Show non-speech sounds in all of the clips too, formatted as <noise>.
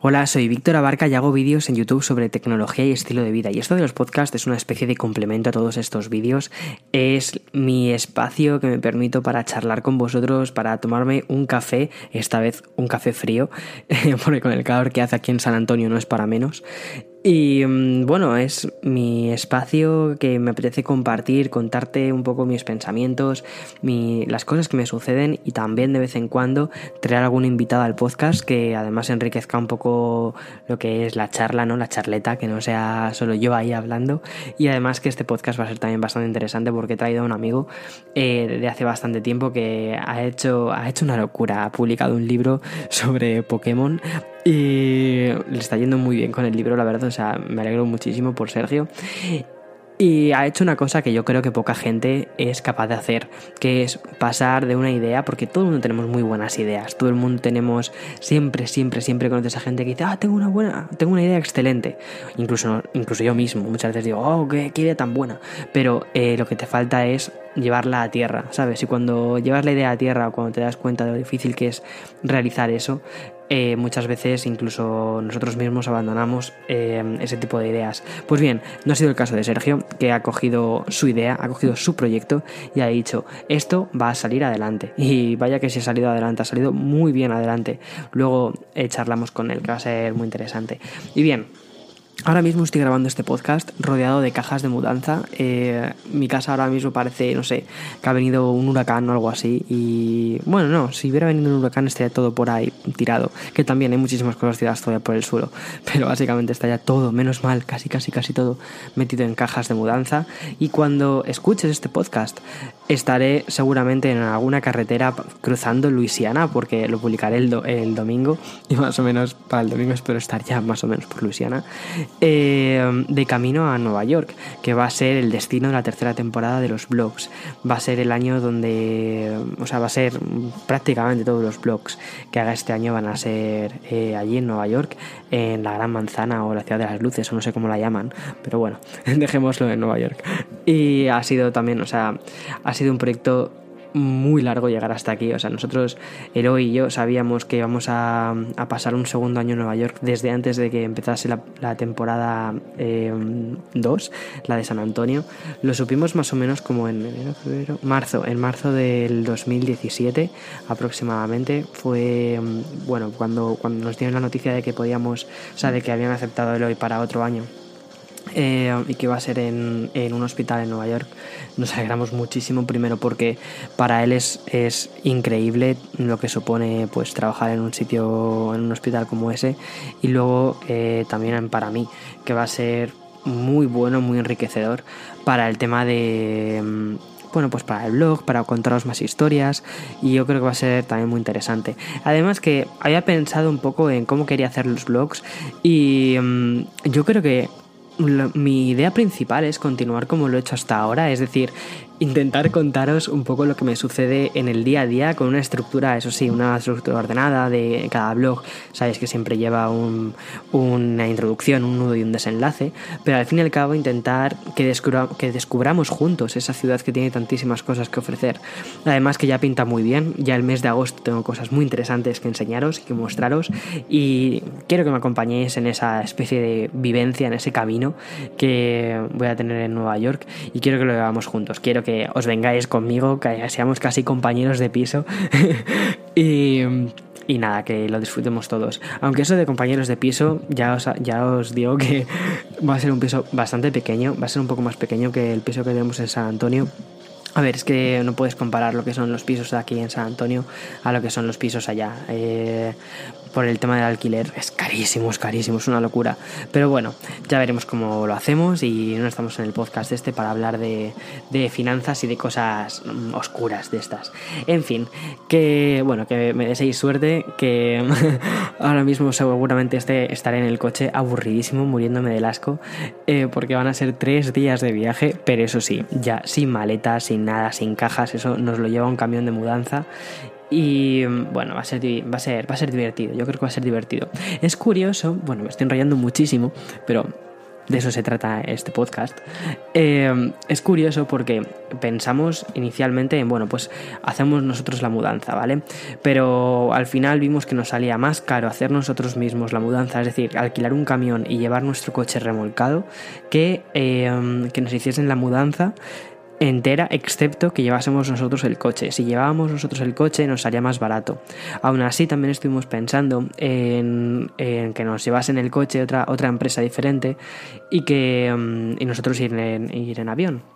Hola, soy Víctor Abarca y hago vídeos en YouTube sobre tecnología y estilo de vida. Y esto de los podcasts es una especie de complemento a todos estos vídeos. Es mi espacio que me permito para charlar con vosotros, para tomarme un café, esta vez un café frío, <laughs> porque con el calor que hace aquí en San Antonio no es para menos. Y mm, bueno, es mi espacio que me apetece compartir, contarte un poco mis pensamientos, las cosas que me suceden y también de vez en cuando traer algún invitado al podcast que además enriquezca un poco lo que es la charla, ¿no? La charleta, que no sea solo yo ahí hablando. Y además que este podcast va a ser también bastante interesante porque he traído a un amigo eh, de hace bastante tiempo que ha hecho, ha hecho una locura, ha publicado un libro sobre Pokémon y le está yendo muy bien con el libro, la verdad. Sea, me alegro muchísimo por Sergio. Y ha hecho una cosa que yo creo que poca gente es capaz de hacer, que es pasar de una idea, porque todo el mundo tenemos muy buenas ideas, todo el mundo tenemos, siempre, siempre, siempre conoces a gente que dice, ah, tengo una buena, tengo una idea excelente. Incluso, incluso yo mismo, muchas veces digo, oh, qué, idea tan buena. Pero eh, lo que te falta es llevarla a tierra, ¿sabes? Y cuando llevas la idea a tierra o cuando te das cuenta de lo difícil que es realizar eso, eh, muchas veces incluso nosotros mismos abandonamos eh, ese tipo de ideas. Pues bien, no ha sido el caso de Sergio, que ha cogido su idea, ha cogido su proyecto y ha dicho, esto va a salir adelante. Y vaya que si ha salido adelante, ha salido muy bien adelante. Luego eh, charlamos con él, que va a ser muy interesante. Y bien, Ahora mismo estoy grabando este podcast rodeado de cajas de mudanza. Eh, mi casa ahora mismo parece, no sé, que ha venido un huracán o algo así. Y bueno, no, si hubiera venido un huracán estaría todo por ahí tirado. Que también hay muchísimas cosas tiradas todavía por el suelo. <laughs> Pero básicamente está ya todo, menos mal, casi, casi, casi todo metido en cajas de mudanza. Y cuando escuches este podcast, estaré seguramente en alguna carretera cruzando Luisiana, porque lo publicaré el, el domingo. <laughs> Y más o menos para el domingo espero estar ya más o menos por Luisiana. Eh, de camino a Nueva York, que va a ser el destino de la tercera temporada de los blogs. Va a ser el año donde, o sea, va a ser prácticamente todos los blogs que haga este año van a ser eh, allí en Nueva York, en la Gran Manzana o la Ciudad de las Luces, o no sé cómo la llaman, pero bueno, <laughs> dejémoslo en Nueva York. Y ha sido también, o sea, ha sido un proyecto muy largo llegar hasta aquí. O sea, nosotros, Eloy y yo, sabíamos que íbamos a, pasar un segundo año en Nueva York desde antes de que empezase la, temporada 2, eh, la de San Antonio. Lo supimos más o menos como en enero, febrero, marzo, en marzo del 2017 aproximadamente. Fue, mm, bueno, cuando, cuando nos dieron la noticia de que podíamos, o sea, de que habían aceptado Eloy para otro año eh, y que va a ser en, un hospital en Nueva York. Nos alegramos muchísimo, primero porque para él es, es increíble lo que supone pues trabajar en un sitio, en un hospital como ese, y luego eh, también para mí, que va a ser muy bueno, muy enriquecedor para el tema de mm, bueno, pues para el blog, para contaros más historias y yo creo que va a ser también muy interesante. Además que había pensado un poco en cómo quería hacer los blogs y mm, yo creo que mi idea principal es continuar como lo he hecho hasta ahora, es decir, intentar contaros un poco lo que me sucede en el día a día con una estructura, eso sí, una estructura ordenada de cada blog. Sabéis que siempre lleva una introducción, un nudo y un desenlace, pero al fin y al cabo intentar que, que descubramos juntos esa ciudad que tiene tantísimas cosas que ofrecer. Además que ya pinta muy bien, ya el mes de agosto tengo cosas muy interesantes que enseñaros y que mostraros y quiero que me acompañéis en esa especie de vivencia, en ese camino que voy a tener en Nueva York y quiero que lo hagamos juntos. Quiero que os vengáis conmigo, que seamos casi compañeros de piso. <laughs> y, y, nada, que lo disfrutemos todos. Aunque eso de compañeros de piso, ya os, ya os digo que <laughs> va a ser un piso bastante pequeño, va a ser un poco más pequeño que el piso que tenemos en San Antonio. A ver, es que no puedes comparar lo que son los pisos aquí en San Antonio a lo que son los pisos allá. Eh, por el tema del alquiler es carísimo, es carísimo, es una locura. Pero bueno, ya veremos cómo lo hacemos y no estamos en el podcast este para hablar de, finanzas y de cosas mm, oscuras de estas. En fin, que bueno, que me deseéis suerte, que <laughs> ahora mismo seguramente este, estaré en el coche aburridísimo, muriéndome del asco, eh, porque van a ser tres días de viaje, pero eso sí, ya sin maletas, sin nada, sin cajas, eso nos lo lleva un camión de mudanza y bueno, va a, ser, va, a ser, va a ser divertido, yo creo que va a ser divertido. Es curioso, bueno, me estoy enrollando muchísimo, pero de eso se trata este podcast, eh, es curioso porque pensamos inicialmente en, bueno, pues hacemos nosotros la mudanza, ¿vale? Pero al final vimos que nos salía más caro hacer nosotros mismos la mudanza, es decir, alquilar un camión y llevar nuestro coche remolcado, que, eh, que nos hiciesen la mudanza entera, excepto que llevásemos nosotros el coche. Si llevábamos nosotros el coche nos haría más barato. Aún así, también estuvimos pensando en, que nos llevasen el coche otra, otra empresa diferente y que mm, y nosotros ir ir en avión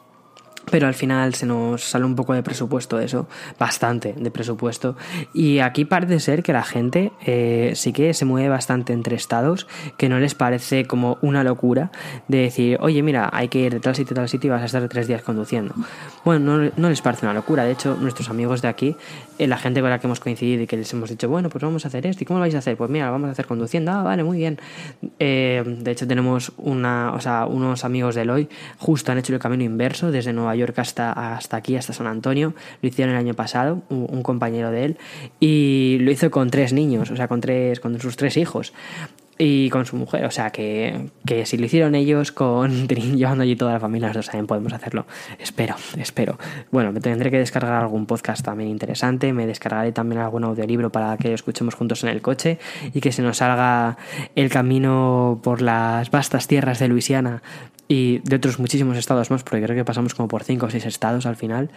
pero al final se nos sale un poco de presupuesto eso, bastante de presupuesto. Y aquí parece ser que la gente eh, sí que se mueve bastante entre estados, que no les parece como una locura de decir, oye, mira, hay que ir de tal sitio a tal sitio y vas a estar tres días conduciendo. Bueno, no, les parece una locura. De hecho, nuestros amigos de aquí, eh, la gente con la que hemos coincidido y que les hemos dicho, bueno, pues vamos a hacer esto. ¿Y cómo lo vais a hacer? Pues mira, lo vamos a hacer conduciendo. Ah, vale, muy bien. Eh, de hecho, tenemos una, o sea, unos amigos de Eloy justo han hecho el camino inverso desde Nueva York York hasta, hasta aquí, hasta San Antonio. Lo hicieron el año pasado, un, compañero de él, y lo hizo con tres niños, o sea, con, tres, con sus tres hijos y con su mujer. O sea, que, que, si lo hicieron ellos con <laughs> llevando allí toda la familia, nosotros también podemos hacerlo. Espero, espero. Bueno, me tendré que descargar algún podcast también interesante. Me descargaré también algún audiolibro para que lo escuchemos juntos en el coche y que se nos salga el camino por las vastas tierras de Luisiana y de otros muchísimos estados más, porque creo que pasamos como por 5 o 6 estados al final,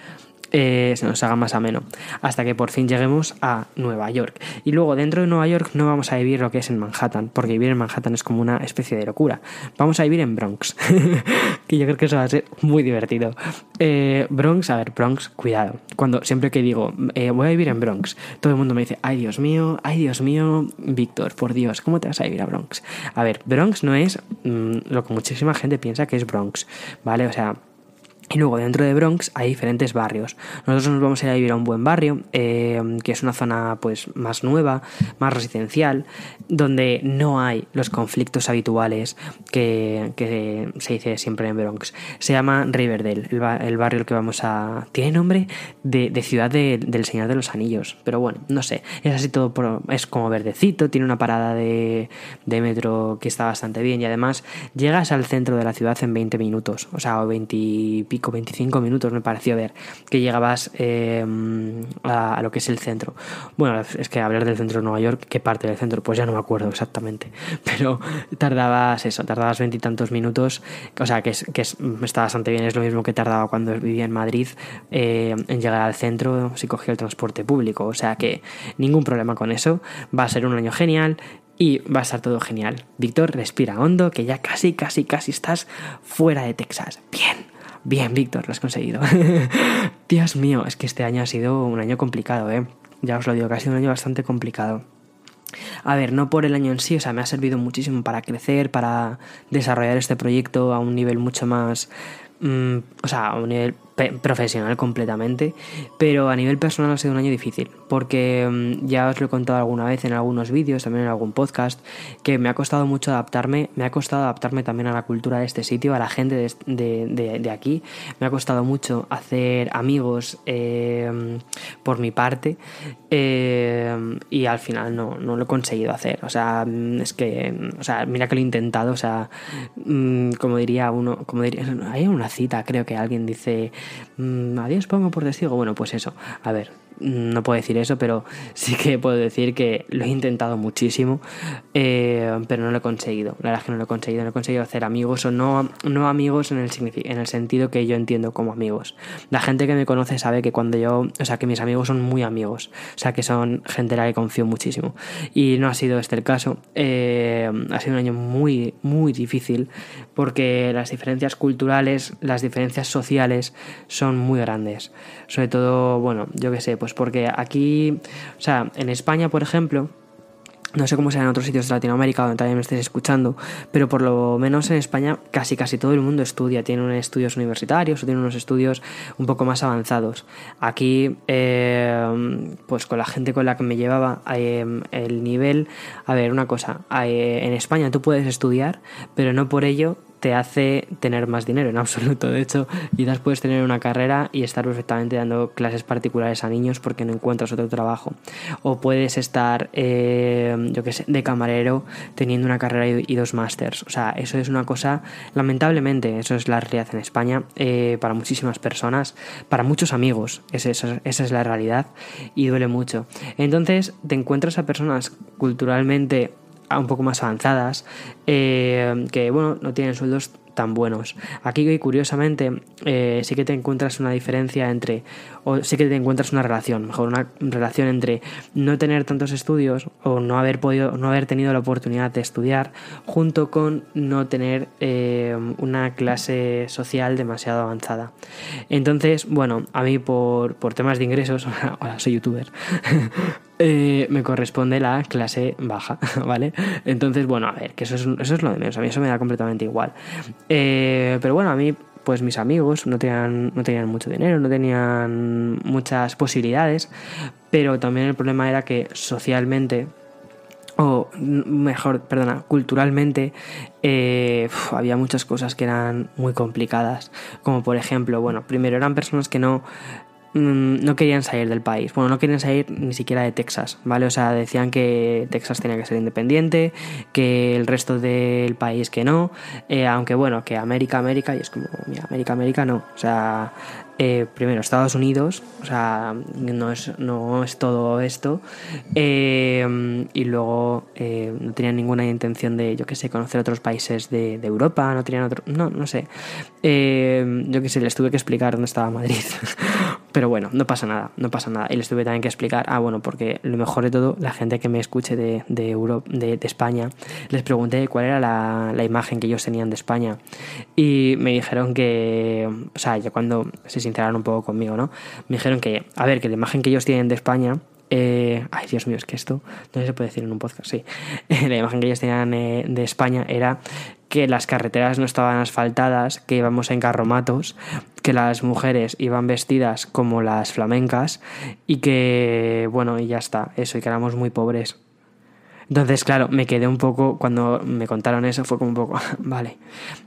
eh, se nos haga más ameno, hasta que por fin lleguemos a Nueva York. Y luego dentro de Nueva York no vamos a vivir lo que es en Manhattan, porque vivir en Manhattan es como una especie de locura. Vamos a vivir en Bronx, <laughs> que yo creo que eso va a ser muy divertido. Eh, Bronx, a ver, Bronx, cuidado. Cuando siempre que digo, eh, voy a vivir en Bronx, todo el mundo me dice, ay Dios mío, ay Dios mío, Víctor, por Dios, ¿cómo te vas a vivir a Bronx? A ver, Bronx no es mm, lo que muchísima gente piensa que es Bronx, ¿vale? O sea, y luego dentro de Bronx hay diferentes barrios. Nosotros nos vamos a ir a vivir a un buen barrio, eh, que es una zona pues más nueva, más residencial, donde no hay los conflictos habituales que, se dice siempre en Bronx. Se llama Riverdale, el, barrio el que vamos a... Tiene nombre de, ciudad del Señor de los Anillos, pero bueno, no sé. Es así todo, es como verdecito, tiene una parada de, de metro que está bastante bien y además llegas al centro de la ciudad en 20 minutos, o sea, 20 y 25 minutos me pareció ver que llegabas eh, a, lo que es el centro. Bueno, es que hablar del centro de Nueva York, ¿qué parte del centro? Pues ya no me acuerdo exactamente, <laughs> pero tardabas eso, tardabas veintitantos minutos, o sea que, es, que está bastante bien, es lo mismo que tardaba cuando vivía en Madrid eh, en llegar al centro si cogía el transporte público, o sea que ningún problema con eso, va a ser un año genial, y va a estar todo genial. Víctor, respira hondo, que ya casi, casi, casi estás fuera de Texas. Bien. Bien, Víctor, lo has conseguido. <laughs> Dios mío, es que este año ha sido un año complicado, ¿eh? Ya os lo digo, que ha sido un año bastante complicado. A ver, no por el año en sí, o sea, me ha servido muchísimo para crecer, para desarrollar este proyecto a un nivel mucho más Mm, o sea, a un nivel profesional completamente, pero a nivel personal ha sido un año difícil, porque mm, ya os lo he contado alguna vez en algunos vídeos, también en algún podcast, que me ha costado mucho adaptarme, me ha costado adaptarme también a la cultura de este sitio, a la gente de, aquí, me ha costado mucho hacer amigos eh, por mi parte, eh, y al final no, no, lo he conseguido hacer, o sea, mm, es que, o sea, mira que lo he intentado, o sea, como diría uno, como diría, hay una cita, creo que alguien dice, mm, adiós pongo por testigo. Bueno, pues eso, a ver, no puedo decir eso, pero sí que puedo decir que lo he intentado muchísimo, eh, pero no lo he conseguido. La verdad es que no lo he conseguido. No he conseguido hacer amigos o no, no amigos en el, en el sentido que yo entiendo como amigos. La gente que me conoce sabe que cuando yo, o sea, que mis amigos son muy amigos, o sea, que son gente en la que confío muchísimo. Y no ha sido este el caso. Eh, ha sido un año muy, muy difícil porque las diferencias culturales, las diferencias sociales son muy grandes. Sobre todo, bueno, yo qué sé, pues porque aquí, o sea, en España, por ejemplo, no sé cómo será en otros sitios de Latinoamérica donde también me estés escuchando, pero por lo menos en España casi casi todo el mundo estudia, tiene unos estudios universitarios o tiene unos estudios un poco más avanzados. Aquí, eh, pues con la gente con la que me llevaba, eh, el nivel, a ver, una cosa, eh, en España tú puedes estudiar, pero no por ello te hace tener más dinero en absoluto. De hecho, quizás puedes tener una carrera y estar perfectamente dando clases particulares a niños porque no encuentras otro trabajo. O puedes estar, eh, yo qué sé, de camarero teniendo una carrera y, dos másters. O sea, eso es una cosa, lamentablemente, eso es la realidad en España eh, para muchísimas personas, para muchos amigos. esa es la realidad y duele mucho. Entonces, te encuentras a personas culturalmente un poco más avanzadas, eh, que bueno, no tienen sueldos tan buenos. Aquí, curiosamente, eh, sí que te encuentras una diferencia entre, o sí que te encuentras una relación, mejor una relación entre no tener tantos estudios o no haber podido, no haber tenido la oportunidad de estudiar, junto con no tener eh, una clase social demasiado avanzada. Entonces, bueno, a mí por, por temas de ingresos, <laughs> ahora soy youtuber, <laughs> eh, me corresponde la clase baja, <laughs> ¿vale? Entonces, bueno, a ver, que eso es, eso es lo de menos, a mí eso me da completamente igual. Eh, pero bueno, a mí, pues mis amigos no tenían, no tenían mucho dinero, no tenían muchas posibilidades, pero también el problema era que socialmente o mejor, perdona, culturalmente eh, había muchas cosas que eran muy complicadas, como por ejemplo, bueno, primero eran personas que no no querían salir del país. Bueno, no querían salir ni siquiera de Texas, ¿vale? O sea, decían que Texas tenía que ser independiente, que el resto del país que no, eh, aunque bueno, que América, América, y es como, mira, América, América no. O sea, eh, primero Estados Unidos, o sea, no es, no es todo esto, eh, y luego eh, no tenían ninguna intención de, yo qué sé, conocer otros países de, Europa, no tenían otro, no, no sé, yo qué sé, les tuve que explicar dónde estaba Madrid, <laughs> pero bueno, no pasa nada, no pasa nada, y les tuve también que explicar, ah, bueno, porque lo mejor de todo, la gente que me escuche de, de, Europa, de, España, les pregunté cuál era la, la, imagen que ellos tenían de España, y me dijeron que, o sea, ya cuando se sinceraron un poco conmigo, ¿no? Me dijeron que, a ver, que la imagen que ellos tienen de España eh, ay, Dios mío, es que esto no se puede decir en un podcast, sí. <laughs> la imagen que ellos tenían eh, de España era que las carreteras no estaban asfaltadas, que íbamos en carromatos, que las mujeres iban vestidas como las flamencas y que, bueno, y ya está, eso, y que éramos muy pobres. Entonces, claro, me quedé un poco, cuando me contaron eso, fue como un poco, <laughs> vale,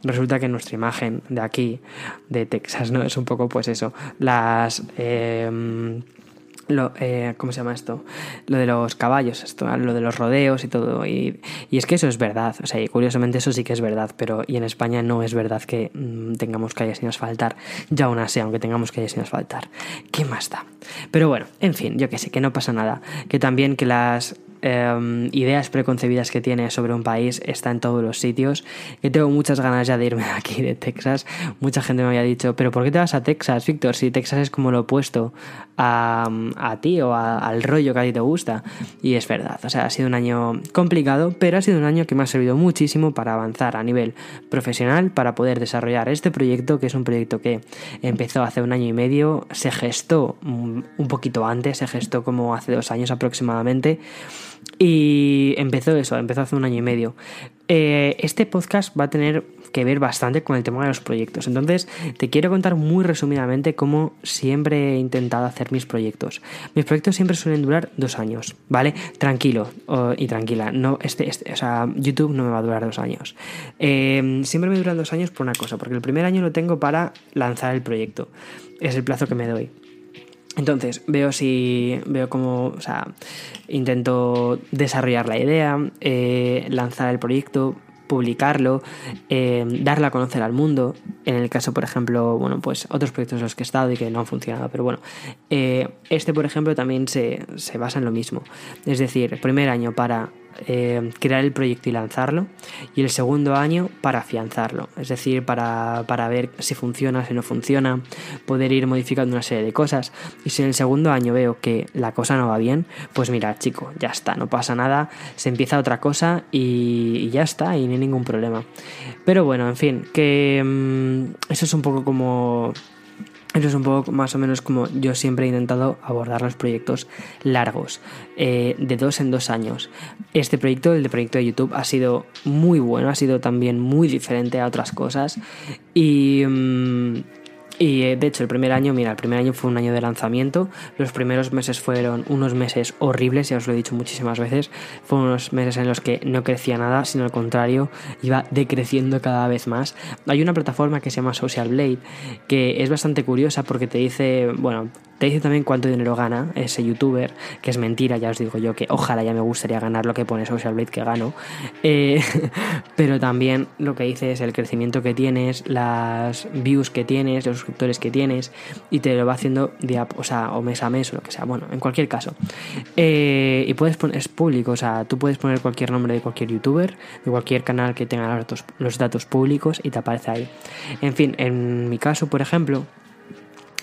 resulta que nuestra imagen de aquí, de Texas, ¿no? Es un poco, pues eso, las... Em, lo, eh, ¿cómo se llama esto? Lo de los caballos, esto, lo de los rodeos y todo. Y, y, es que eso es verdad. O sea, y curiosamente eso sí que es verdad, pero y en España no es verdad que mm, tengamos calles sin asfaltar. Ya aún así, aunque tengamos calles sin asfaltar. ¿Qué más da? Pero bueno, en fin, yo que sé, que no pasa nada. Que también que las Em, ideas preconcebidas que tiene sobre un país está en todos los sitios. Que tengo muchas ganas ya de irme <laughs> aquí, de Texas. Mucha gente me había dicho, pero ¿por qué te vas a Texas, Víctor? Si Texas es como lo opuesto a, a ti o al rollo que a ti te gusta. Y es verdad, o sea, ha sido un año complicado, pero ha sido un año que me ha servido muchísimo para avanzar a nivel profesional, para poder desarrollar este proyecto, que es un proyecto que empezó hace un año y medio, se gestó un poquito antes, se gestó como hace dos años aproximadamente. Y empezó eso, empezó hace un año y medio. Eh, este podcast va a tener que ver bastante con el tema de los proyectos. Entonces, te quiero contar muy resumidamente cómo siempre he intentado hacer mis proyectos. Mis proyectos siempre suelen durar dos años, ¿vale? Tranquilo y tranquila. No, este, este, o sea, YouTube no me va a durar dos años. Eh, siempre me duran dos años por una cosa, porque el primer año lo tengo para lanzar el proyecto. Es el plazo que me doy. Entonces, veo si. veo cómo. O sea, intento desarrollar la idea, eh, lanzar el proyecto, publicarlo, eh, darla a conocer al mundo. En el caso, por ejemplo, bueno, pues otros proyectos en los que he estado y que no han funcionado, pero bueno, eh, este, por ejemplo, también se, se basa en lo mismo. Es decir, primer año para eh, crear el proyecto y lanzarlo y el segundo año para afianzarlo, es decir, para, ver si funciona, si no funciona, poder ir modificando una serie de cosas y si en el segundo año veo que la cosa no va bien, pues mira chico, ya está, no pasa nada, se empieza otra cosa y, ya está y no hay ningún problema. Pero bueno, en fin, que mm, eso es un poco como eso es un poco más o menos como yo siempre he intentado abordar los proyectos largos, eh, de dos en dos años. Este proyecto, el de proyecto de YouTube, ha sido muy bueno, ha sido también muy diferente a otras cosas y... Mm, Y eh, de hecho, el primer año, mira, el primer año fue un año de lanzamiento. Los primeros meses fueron unos meses horribles, ya os lo he dicho muchísimas veces. Fueron unos meses en los que no crecía nada, sino al contrario, iba decreciendo cada vez más. Hay una plataforma que se llama Social Blade, que es bastante curiosa porque te dice, bueno, te dice también cuánto dinero gana ese youtuber, que es mentira, ya os digo yo que ojalá ya me gustaría ganar lo que pone Social Blade que gano. Eh, <laughs> pero también lo que dice es el crecimiento que tienes, las views que tienes, los suscriptores que tienes, y te lo va haciendo día, o, sea, o mes a mes o lo que sea. Bueno, en cualquier caso. Eh, y puedes poner, es público, o sea, tú puedes poner cualquier nombre de cualquier youtuber, de cualquier canal que tenga los datos, los datos públicos y te aparece ahí. En fin, en mi caso, por ejemplo,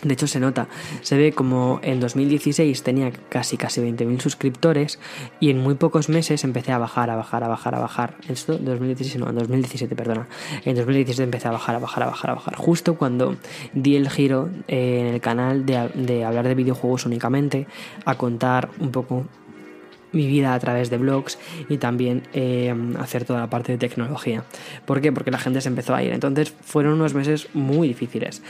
de hecho se nota, se ve como en 2016 tenía casi casi 20.000 suscriptores y en muy pocos meses empecé a bajar, a bajar, a bajar, a bajar. Esto 2016, no, en 2017, perdona. En 2017 empecé a bajar, a bajar, a bajar, a bajar. Justo cuando di el giro en el canal de, hablar de videojuegos únicamente, a contar un poco mi vida a través de blogs y también eh, hacer toda la parte de tecnología. ¿Por qué? Porque la gente se empezó a ir. Entonces fueron unos meses muy difíciles.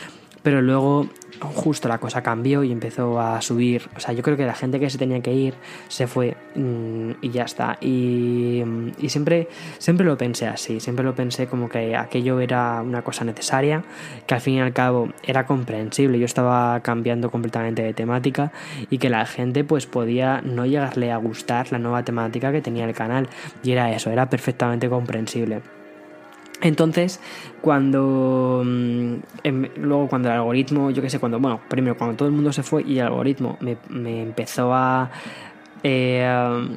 Pero luego justo la cosa cambió y empezó a subir. O sea, yo creo que la gente que se tenía que ir se fue mm, y ya está. Y, y, siempre, siempre lo pensé así, siempre lo pensé como que aquello era una cosa necesaria, que al fin y al cabo era comprensible. Yo estaba cambiando completamente de temática y que la gente pues podía no llegarle a gustar la nueva temática que tenía el canal. Y era eso, era perfectamente comprensible. Entonces, cuando mm, em, luego cuando el algoritmo, yo qué sé, cuando, bueno, primero cuando todo el mundo se fue y el algoritmo me, empezó a eh,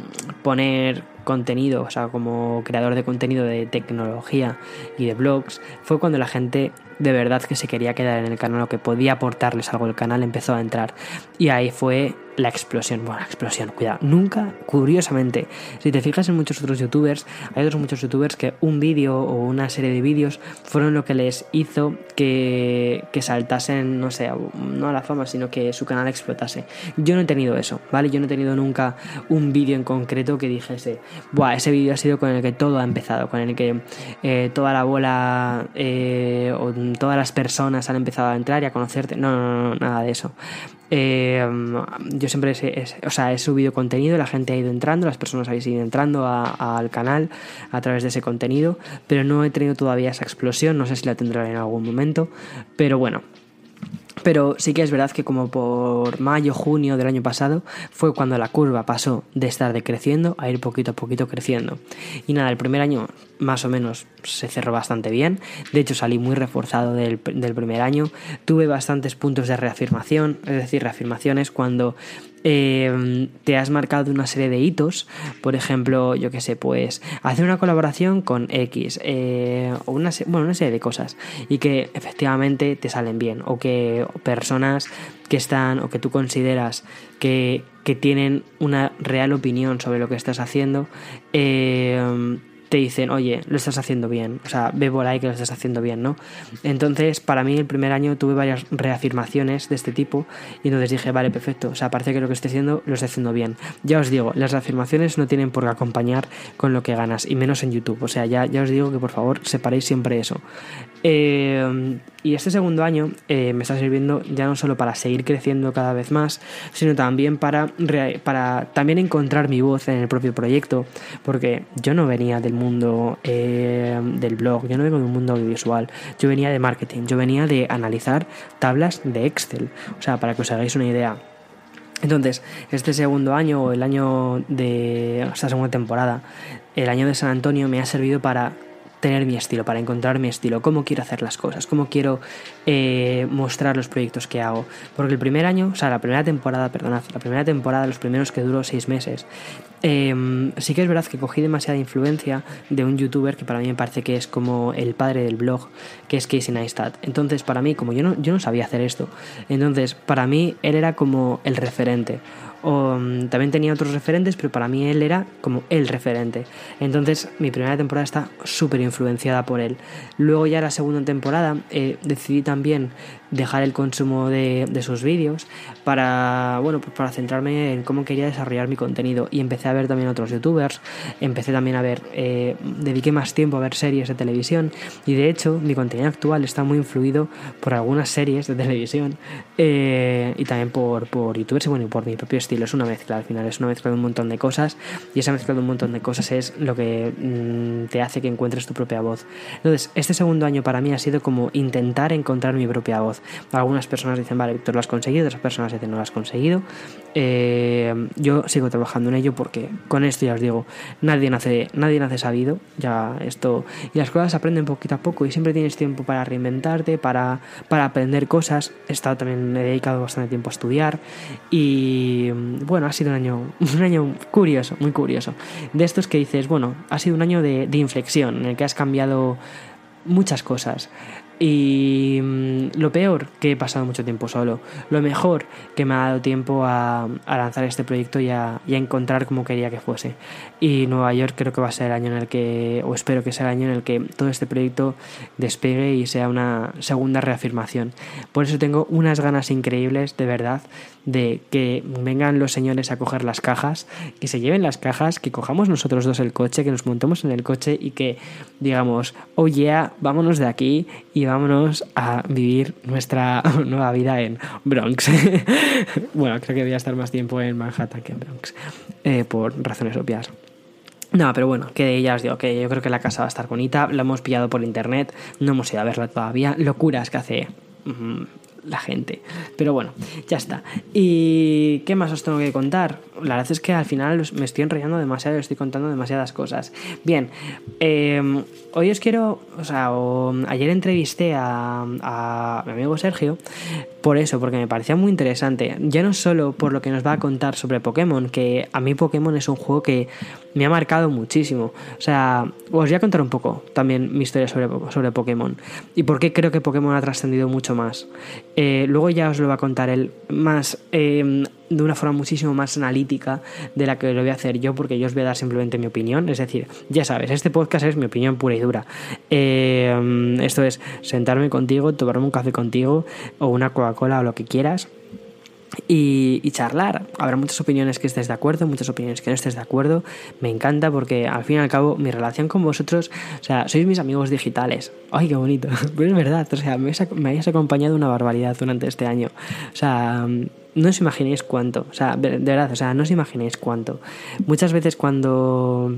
poner contenido, o sea, como creador de contenido de tecnología y de blogs, fue cuando la gente de verdad que se quería quedar en el canal o que podía aportarles algo el canal empezó a entrar. Y ahí fue la explosión. Bueno, la explosión, cuidado. Nunca, curiosamente, si te fijas en muchos otros youtubers, hay otros muchos youtubers que un vídeo o una serie de vídeos fueron lo que les hizo que, que saltasen, no sé, no a la fama, sino que su canal explotase. Yo no he tenido eso, ¿vale? Yo no he tenido nunca un vídeo en concreto que dijese, Buah, ese vídeo ha sido con el que todo ha empezado, con el que eh, toda la bola eh, o todas las personas han empezado a entrar y a conocerte. No, no, no, nada de eso. Eh, yo siempre he, o sea, he subido contenido, la gente ha ido entrando, las personas habéis ido entrando al canal a través de ese contenido, pero no he tenido todavía esa explosión, no sé si la tendré en algún momento, pero bueno, pero sí que es verdad que como por mayo, junio del año pasado fue cuando la curva pasó de estar decreciendo a ir poquito a poquito creciendo. Y nada, el primer año más o menos se cerró bastante bien. De hecho salí muy reforzado del, del primer año. Tuve bastantes puntos de reafirmación, es decir, reafirmaciones cuando eh, te has marcado una serie de hitos, por ejemplo, yo que sé, pues hacer una colaboración con X eh, o una, bueno, una serie de cosas y que efectivamente te salen bien o que personas que están o que tú consideras que, que tienen una real opinión sobre lo que estás haciendo, eh, te dicen, oye, lo estás haciendo bien, o sea, ve por ahí que lo estás haciendo bien, ¿no? Entonces, para mí el primer año tuve varias reafirmaciones de este tipo y entonces dije, vale, perfecto, o sea, parece que lo que estoy haciendo lo estoy haciendo bien. Ya os digo, las reafirmaciones no tienen por qué acompañar con lo que ganas, y menos en YouTube, o sea, ya, ya os digo que por favor separéis siempre eso. Eh, y este segundo año eh, me está sirviendo ya no solo para seguir creciendo cada vez más, sino también para, para también encontrar mi voz en el propio proyecto, porque yo no venía del mundo eh, del blog, yo no vengo de un mundo audiovisual, yo venía de marketing, yo venía de analizar tablas de Excel, o sea, para que os hagáis una idea. Entonces, este segundo año o el año de esta segunda temporada, el año de San Antonio me ha servido para tener mi estilo, para encontrar mi estilo, cómo quiero hacer las cosas, cómo quiero eh, mostrar los proyectos que hago. Porque el primer año, o sea, la primera temporada, perdonad, la primera temporada, los primeros que duró seis meses, em, sí que es verdad que cogí demasiada influencia de un youtuber que para mí me parece que es como el padre del blog, que es Casey Neistat. Entonces, para mí, como yo no, yo no sabía hacer esto, entonces, para mí, él era como el referente. Mm, también tenía otros referentes, pero para mí él era como el referente. Entonces mi primera temporada está súper influenciada por él. Luego ya la segunda temporada eh, decidí también dejar el consumo de, sus vídeos para, bueno, pues para centrarme en cómo quería desarrollar mi contenido y empecé a ver también otros youtubers, empecé también a ver, eh, dediqué más tiempo a ver series de televisión y de hecho mi contenido actual está muy influido por algunas series de televisión eh, y también por, por youtubers y bueno, y por mi propio estilo. Es una mezcla al final, es una mezcla de un montón de cosas y esa mezcla de un montón de cosas es lo que mm, te hace que encuentres tu propia voz. Entonces, este segundo año para mí ha sido como intentar encontrar mi propia voz. Algunas personas dicen, vale, Víctor, lo has conseguido, otras personas dicen, no lo has conseguido. Eh, yo sigo trabajando en ello porque con esto ya os digo, nadie nace, nadie nace sabido, ya esto, y las cosas se aprenden poquito a poco y siempre tienes tiempo para reinventarte, para, para aprender cosas. He estado también, he dedicado bastante tiempo a estudiar y bueno, ha sido un año, <laughs> un año curioso, muy curioso. De estos que dices, bueno, ha sido un año de, de inflexión en el que has cambiado muchas cosas. Y mm, lo peor, que he pasado mucho tiempo solo. Lo mejor, que me ha dado tiempo a, lanzar este proyecto y a, encontrar como quería que fuese. Y Nueva York creo que va a ser el año en el que, o espero que sea el año en el que todo este proyecto despegue y sea una segunda reafirmación. Por eso tengo unas ganas increíbles, de verdad, de que vengan los señores a coger las cajas, que se lleven las cajas, que cojamos nosotros dos el coche, que nos montemos en el coche y que digamos, oh yeah, vámonos de aquí y vámonos a vivir nuestra <laughs> nueva vida en Bronx. <laughs> bueno, creo que voy a estar más tiempo en Manhattan que en Bronx, eh, por razones obvias. No, pero bueno, que ya os digo que yo creo que la casa va a estar bonita. La hemos pillado por internet, no hemos ido a verla todavía. Locuras que hace mm, la gente. Pero bueno, ya está. ¿Y qué más os tengo que contar? La verdad es que al final me estoy enrollando demasiado, estoy contando demasiadas cosas. Bien, em, hoy os quiero, o sea, ayer entrevisté a, a mi amigo Sergio por eso, porque me parecía muy interesante. Ya no solo por lo que nos va a contar sobre Pokémon, que a mí Pokémon es un juego que me ha marcado muchísimo. O sea, os voy a contar un poco también mi historia sobre, sobre Pokémon y por qué creo que Pokémon ha trascendido mucho más. Eh, luego ya os lo va a contar él más em, de una forma muchísimo más analítica de la que lo voy a hacer yo, porque yo os voy a dar simplemente mi opinión. Es decir, ya sabes, este podcast es mi opinión pura y dura. Em, esto es sentarme contigo, tomarme un café contigo o una Coca-Cola o lo que quieras y, charlar. Habrá muchas opiniones que estés de acuerdo, muchas opiniones que no estés de acuerdo. Me encanta porque al fin y al cabo mi relación con vosotros, o sea, sois mis amigos digitales. Ay, qué bonito. <laughs> Pero es verdad, o sea, me, hayas acompañado una barbaridad durante este año. O sea, no os imaginéis cuánto. O sea, de verdad, o sea, no os imaginéis cuánto. Muchas veces cuando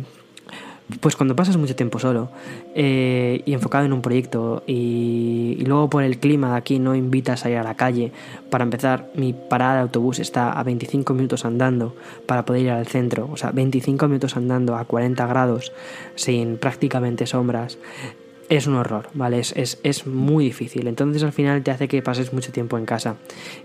pues cuando pasas mucho tiempo solo eh, y enfocado en un proyecto y, luego por el clima de aquí no invitas a ir a la calle, para empezar mi parada de autobús está a 25 minutos andando para poder ir al centro, o sea, 25 minutos andando a 40 grados sin prácticamente sombras, es un horror, ¿vale? Es, es, muy difícil. Entonces al final te hace que pases mucho tiempo en casa.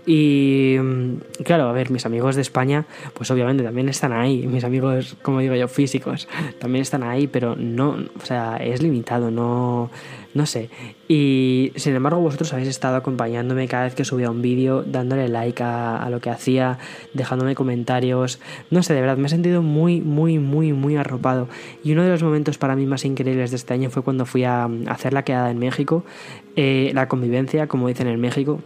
Y mm, claro, a ver, mis amigos de España, pues obviamente también están ahí. <laughs> Mis amigos, como digo yo, físicos, también están ahí, pero no, o sea, es limitado, no no sé. Y sin embargo vosotros habéis estado acompañándome cada vez que subía un vídeo, dándole like a, lo que hacía, dejándome comentarios. No sé, de verdad, me he sentido muy, muy, muy, muy arropado. Y uno de los momentos para mí más increíbles de este año fue cuando fui a, hacer la quedada en México, eh, la convivencia, como dicen en México.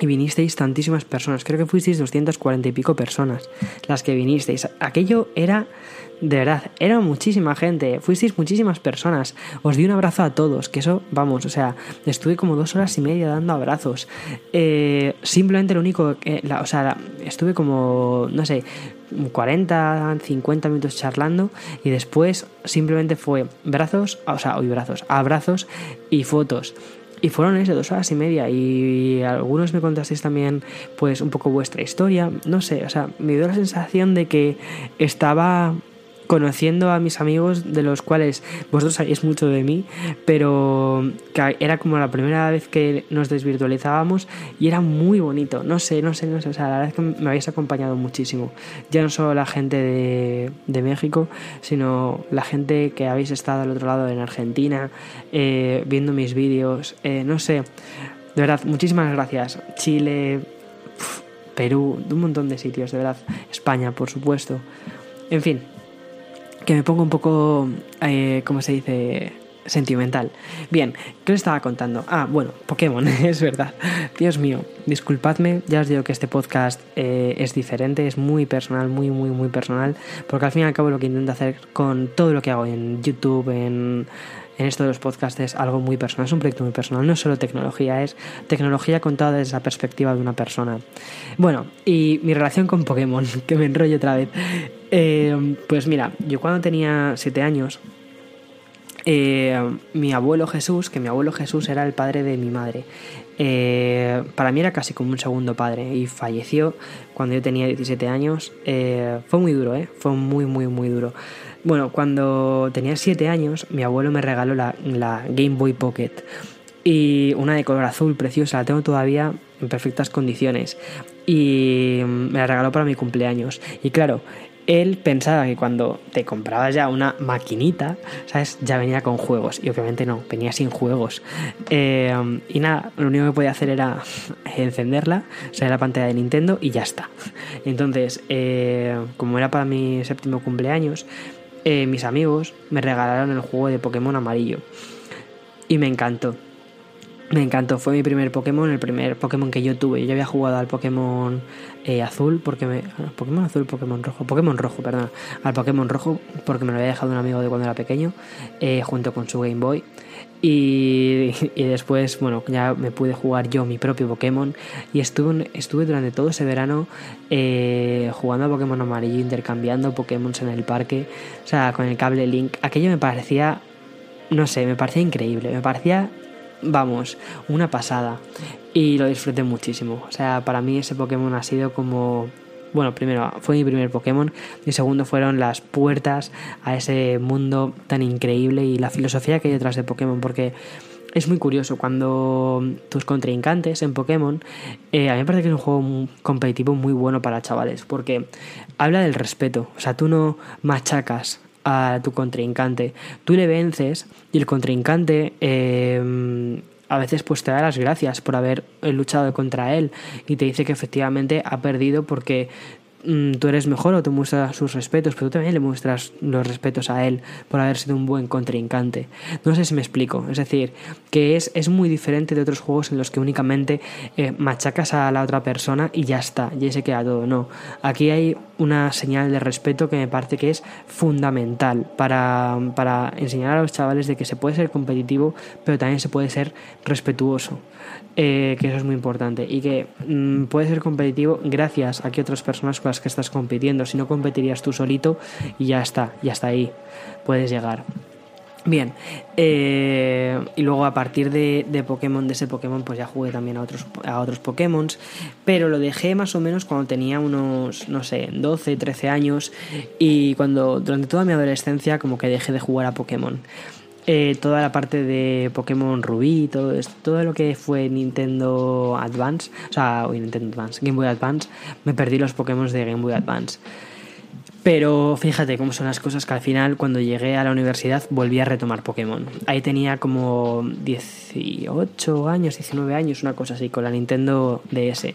Y vinisteis tantísimas personas, creo que fuisteis 240 y pico personas las que vinisteis. Aquello era de verdad, era muchísima gente, fuisteis muchísimas personas. Os di un abrazo a todos, que eso, vamos, o sea, estuve como dos horas y media dando abrazos. Eh, simplemente lo único que, o sea, estuve como, no sé, 40, 50 minutos charlando y después simplemente fue brazos, o sea, hoy brazos, abrazos y fotos. Y fueron eso, dos horas y media. Y algunos me contasteis también, pues, un poco vuestra historia. No sé, o sea, me dio la sensación de que estaba conociendo a mis amigos de los cuales vosotros sabéis mucho de mí, pero que era como la primera vez que nos desvirtualizábamos y era muy bonito, no sé, no sé, no sé, o sea, la verdad es que me habéis acompañado muchísimo, ya no solo la gente de, de México, sino la gente que habéis estado al otro lado en Argentina, eh, viendo mis vídeos, eh, no sé, de verdad, muchísimas gracias, Chile, Perú, de un montón de sitios, de verdad, España, por supuesto, en fin, que me pongo un poco, eh, ¿cómo se dice? Sentimental. Bien, ¿qué os estaba contando? Ah, bueno, Pokémon, <laughs> es verdad. Dios mío, disculpadme, ya os digo que este podcast eh, es diferente, es muy personal, muy, muy, muy personal, porque al fin y al cabo lo que intento hacer con todo lo que hago en YouTube, en, en esto de los podcasts, es algo muy personal, es un proyecto muy personal, no es solo tecnología, es tecnología contada desde la perspectiva de una persona. Bueno, y mi relación con Pokémon, <laughs> que me enrollo otra vez. Eh, pues mira, yo cuando tenía 7 años, eh, mi abuelo Jesús, que mi abuelo Jesús era el padre de mi madre, eh, para mí era casi como un segundo padre y falleció cuando yo tenía 17 años. Eh, fue muy duro, ¿eh? Fue muy, muy, muy duro. Bueno, cuando tenía 7 años, mi abuelo me regaló la, la Game Boy Pocket y una de color azul preciosa, la tengo todavía en perfectas condiciones y me la regaló para mi cumpleaños. Y claro, él pensaba que cuando te comprabas ya una maquinita, ¿sabes? Ya venía con juegos. Y obviamente no, venía sin juegos. Eh, y nada, lo único que podía hacer era <laughs> encenderla, salir la pantalla de Nintendo y ya está. Entonces, eh, como era para mi séptimo cumpleaños, eh, mis amigos me regalaron el juego de Pokémon amarillo. Y me encantó. Me encantó, fue mi primer Pokémon, el primer Pokémon que yo tuve. Yo había jugado al Pokémon eh, azul, porque me. Pokémon azul, Pokémon rojo. Pokémon rojo, perdón. Al Pokémon rojo, porque me lo había dejado un amigo de cuando era pequeño, eh, junto con su Game Boy. Y, y, después, bueno, ya me pude jugar yo mi propio Pokémon. Y estuve, estuve durante todo ese verano eh, jugando a Pokémon amarillo, intercambiando Pokémon en el parque. O sea, con el cable Link. Aquello me parecía. No sé, me parecía increíble. Me parecía vamos, una pasada. Y lo disfruté muchísimo. O sea, para mí ese Pokémon ha sido como... Bueno, primero fue mi primer Pokémon y segundo fueron las puertas a ese mundo tan increíble y la filosofía que hay detrás de Pokémon porque es muy curioso cuando tus contrincantes en Pokémon, eh, a mí me parece que es un juego competitivo muy bueno para chavales, porque habla del respeto, o sea, tú no machacas a tu contrincante. Tú le vences y el contrincante eh, a veces pues te da las gracias por haber luchado contra él y te dice que efectivamente ha perdido porque Mm, tú eres mejor o te muestras sus respetos, pero tú también le muestras los respetos a él por haber sido un buen contrincante. No sé si me explico. Es decir, que es, es muy diferente de otros juegos en los que únicamente eh, machacas a la otra persona y ya está, y se queda todo. No. Aquí hay una señal de respeto que me parece que es fundamental para, para enseñar a los chavales de que se puede ser competitivo, pero también se puede ser respetuoso. Eh, que eso es muy importante y que mm, puede ser competitivo gracias a que otras personas con las que estás compitiendo. Si no competirías tú solito y ya está, ya está ahí, puedes llegar. Bien, eh, y luego a partir de, de, Pokémon, de ese Pokémon, pues ya jugué también a otros, a otros Pokémon, pero lo dejé más o menos cuando tenía unos, no sé, 12, 13 años y cuando durante toda mi adolescencia como que dejé de jugar a Pokémon. Eh, toda la parte de Pokémon Rubí, todo, todo lo que fue Nintendo Advance, o sea, Nintendo Advance, Game Boy Advance, me perdí los Pokémon de Game Boy Advance. Pero fíjate cómo son las cosas que al final cuando llegué a la universidad volví a retomar Pokémon. Ahí tenía como 18 años, 19 años, una cosa así, con la Nintendo DS.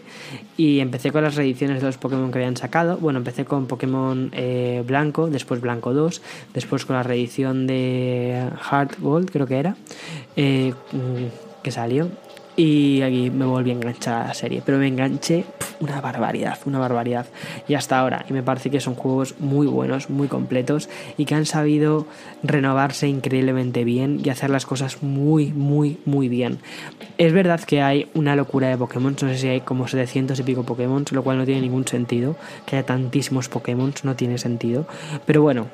Y empecé con las reediciones de los Pokémon que habían sacado. Bueno, empecé con Pokémon eh, Blanco, después Blanco 2, después con la reedición de Heart Gold, creo que era, eh, que salió. Y aquí me volví a enganchar a la serie. Pero me enganché una barbaridad, una barbaridad. Y hasta ahora. Y me parece que son juegos muy buenos, muy completos. Y que han sabido renovarse increíblemente bien y hacer las cosas muy, muy, muy bien. Es verdad que hay una locura de Pokémon. No sé si hay como 700 y pico Pokémon, lo cual no tiene ningún sentido. Que haya tantísimos Pokémon, no tiene sentido. Pero bueno,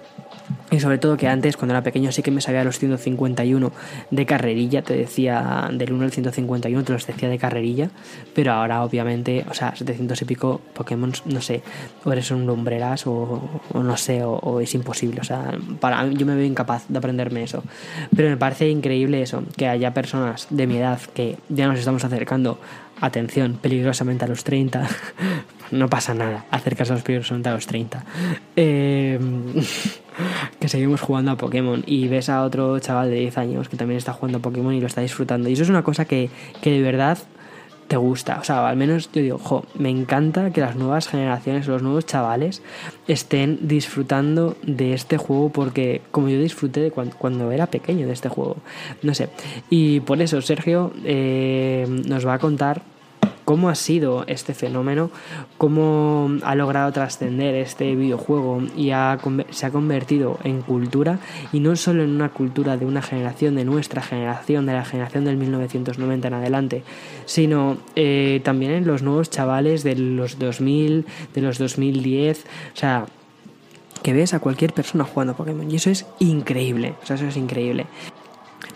y sobre todo que antes, cuando era pequeño, sí que me sabía los 151 de carrerilla, te decía del 1 al 151, te los decía de carrerilla, pero ahora obviamente, o sea, 700 y pico Pokémon, no sé, o eres un lumbreras o, no sé, o, es imposible, o sea, para yo me veo incapaz de aprenderme eso. Pero me parece increíble eso, que haya personas de mi edad que ya nos estamos acercando atención, peligrosamente a los 30, <laughs> no pasa nada, acercarse peligrosamente a los 30. Eh, <laughs> que seguimos jugando a Pokémon y ves a otro chaval de 10 años que también está jugando a Pokémon y lo está disfrutando. Y eso es una cosa que, que de verdad te gusta. O sea, al menos yo digo, jo, me encanta que las nuevas generaciones, los nuevos chavales, estén disfrutando de este juego porque como yo disfruté de cuando, era pequeño de este juego. No sé. Y por eso Sergio eh, nos va a contar cómo ha sido este fenómeno, cómo ha logrado trascender este videojuego y se ha convertido en cultura y no solo en una cultura de una generación, de nuestra generación, de la generación del 1990 en adelante, sino eh, también en los nuevos chavales de los 2000, de los 2010, o sea, que ves a cualquier persona jugando Pokémon y eso es increíble, o sea, eso es increíble.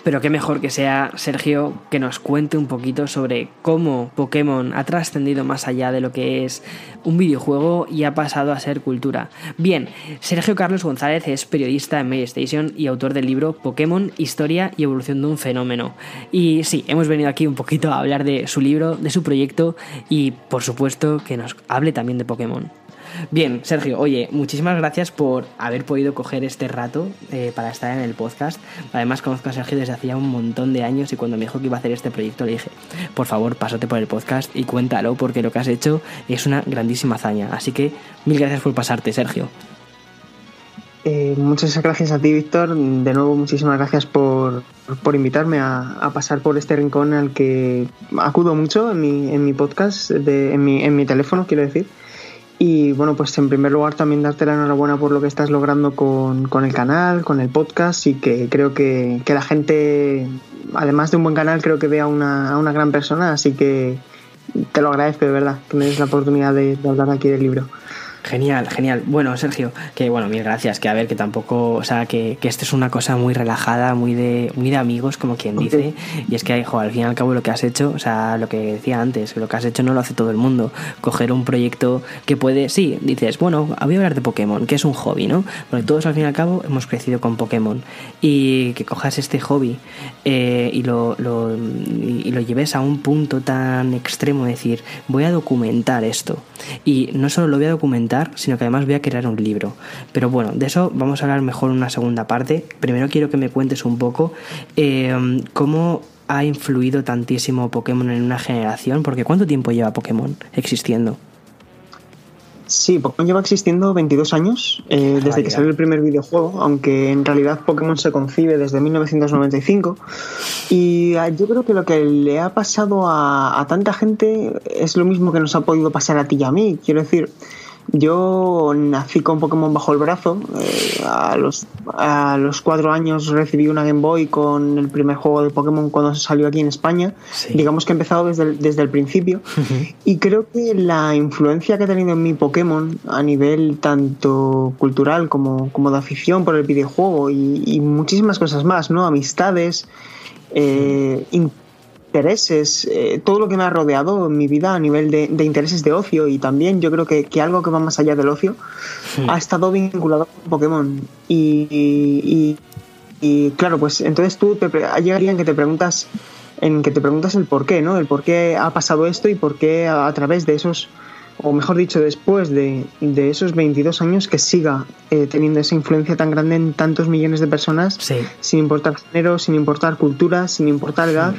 Pero qué mejor que sea Sergio que nos cuente un poquito sobre cómo Pokémon ha trascendido más allá de lo que es un videojuego y ha pasado a ser cultura. Bien, Sergio Carlos González es periodista en Station y autor del libro Pokémon, Historia y Evolución de un Fenómeno. Y sí, hemos venido aquí un poquito a hablar de su libro, de su proyecto y por supuesto que nos hable también de Pokémon. Bien, Sergio, oye, muchísimas gracias por haber podido coger este rato eh, para estar en el podcast. Además, conozco a Sergio desde hacía un montón de años y cuando me dijo que iba a hacer este proyecto le dije, por favor, pásate por el podcast y cuéntalo porque lo que has hecho es una grandísima hazaña. Así que mil gracias por pasarte, Sergio. Eh, muchas gracias a ti, Víctor. De nuevo, muchísimas gracias por, invitarme a, pasar por este rincón al que acudo mucho en mi, en mi podcast, en, mi, en mi teléfono, quiero decir. Y bueno, pues en primer lugar también darte la enhorabuena por lo que estás logrando con, el canal, con el podcast y que creo que, la gente, además de un buen canal, creo que ve a una, a una gran persona, así que te lo agradezco de verdad que me des la oportunidad de hablar aquí del libro. Genial, genial. Bueno, Sergio, que bueno, mil gracias. Que a ver, que tampoco, o sea, que, que esto es una cosa muy relajada, muy de, muy de amigos, como quien dice. Y es que, hijo, al fin y al cabo lo que has hecho, o sea, lo que decía antes, lo que has hecho no lo hace todo el mundo. Coger un proyecto que puede, sí, dices, bueno, voy a hablar de Pokémon, que es un hobby, ¿no? Porque todos al fin y al cabo hemos crecido con Pokémon. Y que cojas este hobby eh, y, lo, lo, y lo lleves a un punto tan extremo, decir, voy a documentar esto. Y no solo lo voy a documentar, sino que además voy a crear un libro. Pero bueno, de eso vamos a hablar mejor en una segunda parte. Primero quiero que me cuentes un poco eh, cómo ha influido tantísimo Pokémon en una generación, porque ¿cuánto tiempo lleva Pokémon existiendo? Sí, Pokémon lleva existiendo 22 años eh, desde que salió el primer videojuego, aunque en realidad Pokémon se concibe desde 1995. Y ah, yo creo que lo que le ha pasado a, a tanta gente es lo mismo que nos ha podido pasar a ti y a mí. Quiero decir, yo nací con Pokémon bajo el brazo. Eh, a, los, a los cuatro años recibí una Game Boy con el primer juego de Pokémon cuando salió aquí en España. Digamos que he empezado desde el, desde el principio. Y creo que la influencia que ha tenido en mi Pokémon a nivel tanto cultural como, como de afición por el videojuego y, muchísimas cosas más, ¿no? Amistades, eh, intereses, eh, todo lo que me ha rodeado en mi vida a nivel de, intereses de ocio y también yo creo que, algo que va más allá del ocio ha estado vinculado con Pokémon. Y, y, claro, pues entonces tú te, llegaría en que te preguntas en que te preguntas el por qué, ¿no? El por qué ha pasado esto y por qué a, través de esos, o mejor dicho, después de, esos 22 años que siga eh, teniendo esa influencia tan grande en tantos millones de personas, sin importar género, sin importar cultura, sin importar edad.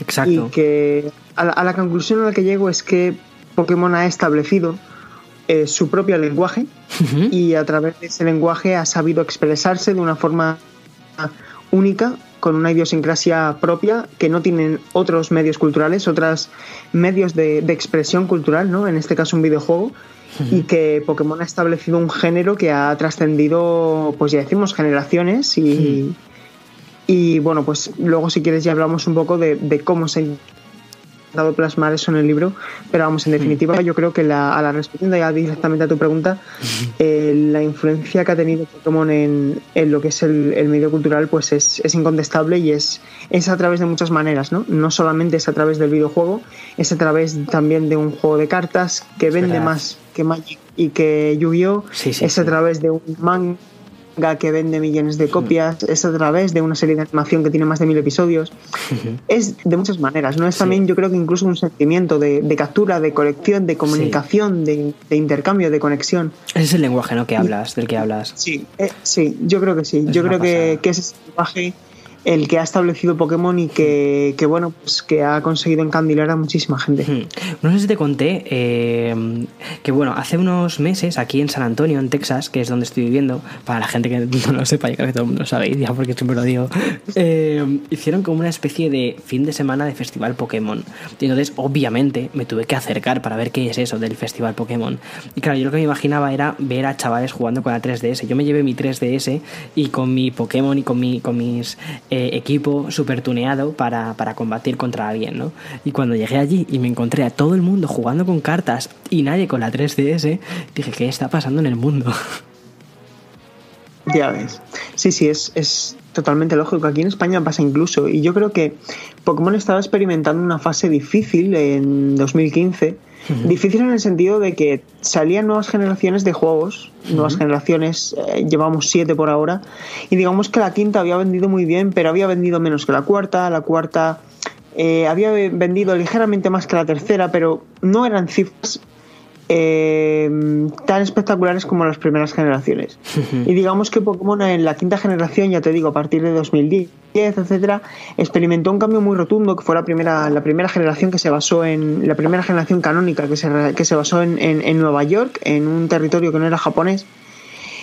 Exacto. Y que a la, conclusión a la que llego es que Pokémon ha establecido eh, su propio lenguaje y a través de ese lenguaje ha sabido expresarse de una forma única, con una idiosincrasia propia que no tienen otros medios culturales, otros medios de, expresión cultural, ¿no? En este caso un videojuego. Y que Pokémon ha establecido un género que ha trascendido, pues ya decimos, generaciones y, y bueno, pues luego si quieres ya hablamos un poco de, cómo se ha intentado plasmar eso en el libro, pero vamos, en definitiva yo creo que la, a la respondiendo ya directamente a tu pregunta, eh, la influencia que ha tenido Pokémon en, en lo que es el, medio cultural pues es, es, incontestable y es, es a través de muchas maneras, ¿no? No solamente es a través del videojuego, es a través también de un juego de cartas que vende más que Magic y que Yu-Gi-Oh! es a través de un manga que vende millones de copias, es a través de una serie de animación que tiene más de mil episodios. <laughs> es de muchas maneras, ¿no? Es también, yo creo que incluso un sentimiento de, captura, de colección, de comunicación, de, intercambio, de conexión. Ese es el lenguaje, ¿no? Que hablas, del que hablas. Sí, eh, sí, yo creo que sí. yo creo que, que ese lenguaje el que ha establecido Pokémon y que, que, bueno, pues que ha conseguido encandilar a muchísima gente. No sé si te conté eh, que bueno, hace unos meses aquí en San Antonio, en Texas, que es donde estoy viviendo, para la gente que <laughs> no lo sepa, yo creo que todo el mundo lo sabe, ya porque siempre lo digo, eh, hicieron como una especie de fin de semana de festival Pokémon. Y entonces, obviamente, me tuve que acercar para ver qué es eso del festival Pokémon. Y claro, yo lo que me imaginaba era ver a chavales jugando con la 3DS. Yo me llevé mi 3DS y con mi Pokémon y con, mi, con mis eh, equipo super tuneado para, para combatir contra alguien, ¿no? Y cuando llegué allí y me encontré a todo el mundo jugando con cartas y nadie con la 3DS, dije, ¿qué está pasando en el mundo? Ya ves. Sí, sí, es, es totalmente lógico. Aquí en España pasa incluso. Y yo creo que Pokémon estaba experimentando una fase difícil en 2015. Difícil en el sentido de que salían nuevas generaciones de juegos, nuevas generaciones, eh, llevamos siete por ahora, y digamos que la quinta había vendido muy bien, pero había vendido menos que la cuarta, la cuarta eh, había vendido ligeramente más que la tercera, pero no eran cifras eh, tan espectaculares como las primeras generaciones. y digamos que Pokémon en la quinta generación, ya te digo, a partir de 2010, etcétera, experimentó un cambio muy rotundo que fue la primera, la primera generación que se basó en la primera generación canónica que se, que se basó en, en Nueva York, en un territorio que no era japonés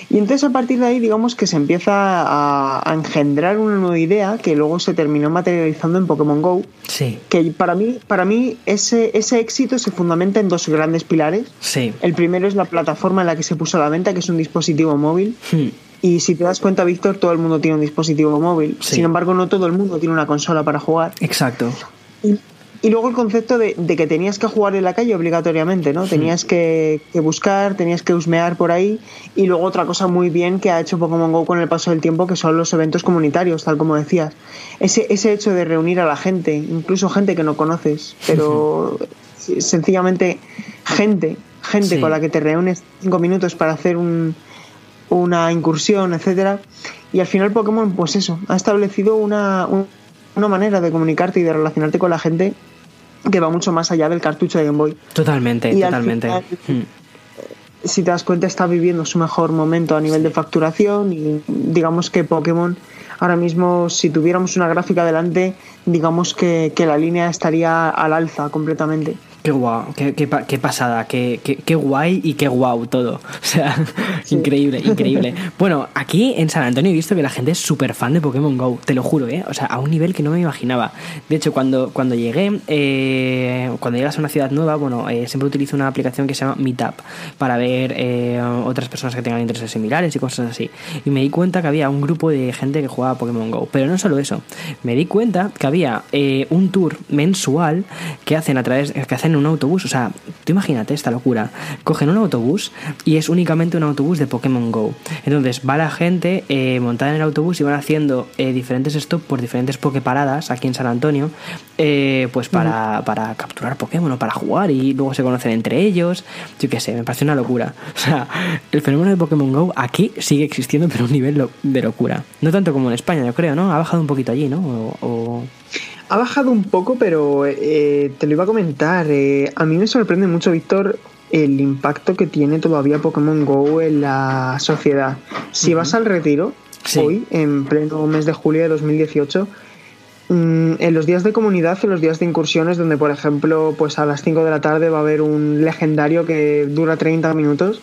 y entonces a partir de ahí digamos que se empieza a, engendrar una nueva idea que luego se terminó materializando en Pokémon Go. Sí. Que para mí, para mí ese, ese éxito se fundamenta en dos grandes pilares. Sí. El primero es la plataforma en la que se puso a la venta, que es un dispositivo móvil. Hmm. Y si te das cuenta, Víctor, todo el mundo tiene un dispositivo móvil. Sin embargo, no todo el mundo tiene una consola para jugar. Exacto. Y luego el concepto de, que tenías que jugar en la calle obligatoriamente, ¿no? Tenías que, buscar, tenías que husmear por ahí. Y luego otra cosa muy bien que ha hecho Pokémon Go con el paso del tiempo, que son los eventos comunitarios, tal como decías. Ese, ese hecho de reunir a la gente, incluso gente que no conoces, pero sencillamente gente, gente con la que te reúnes cinco minutos para hacer un, una incursión, etcétera. Y al final Pokémon, pues eso, ha establecido una, una manera de comunicarte y de relacionarte con la gente que va mucho más allá del cartucho de Game Boy. Totalmente, totalmente. Hmm. Si te das cuenta, está viviendo su mejor momento a nivel de facturación y digamos que Pokémon ahora mismo, si tuviéramos una gráfica delante, digamos que, que la línea estaría al alza completamente. Qué guau, qué, qué, qué pasada, qué, qué, guay y qué guau todo. <laughs> O sea, increíble, <laughs> increíble. Bueno, aquí en San Antonio he visto que la gente es súper fan de Pokémon Go, te lo juro, ¿eh? O sea, a un nivel que no me imaginaba. De hecho, cuando, cuando llegué, eh, cuando llegas a una ciudad nueva, bueno, eh, siempre utilizo una aplicación que se llama Meetup para ver eh, otras personas que tengan intereses similares y cosas así. Y me di cuenta que había un grupo de gente que jugaba Pokémon Go. Pero no solo eso, me di cuenta que había un tour mensual que hacen a través, que hacen un autobús. O sea, tú imagínate esta locura. Cogen un autobús y es únicamente un autobús de Pokémon Go. Entonces va la gente eh, montada en el autobús y van haciendo eh, diferentes stops por diferentes Poképaradas aquí en San Antonio, eh, pues para, para, capturar Pokémon o para jugar y luego se conocen entre ellos. Yo qué sé, me parece una locura. O sea, el fenómeno de Pokémon Go aquí sigue existiendo, pero a un nivel de locura. No tanto como en España, yo creo, ¿no? Ha bajado un poquito allí, ¿no? o... Ha bajado un poco, pero eh, te lo iba a comentar. Eh, a mí me sorprende mucho, Víctor, el impacto que tiene todavía Pokémon Go en la sociedad. Si vas al retiro, hoy, en pleno mes de julio de 2018, mm, en los días de comunidad, en los días de incursiones, donde por ejemplo, pues a las 5 de la tarde va a haber un legendario que dura 30 minutos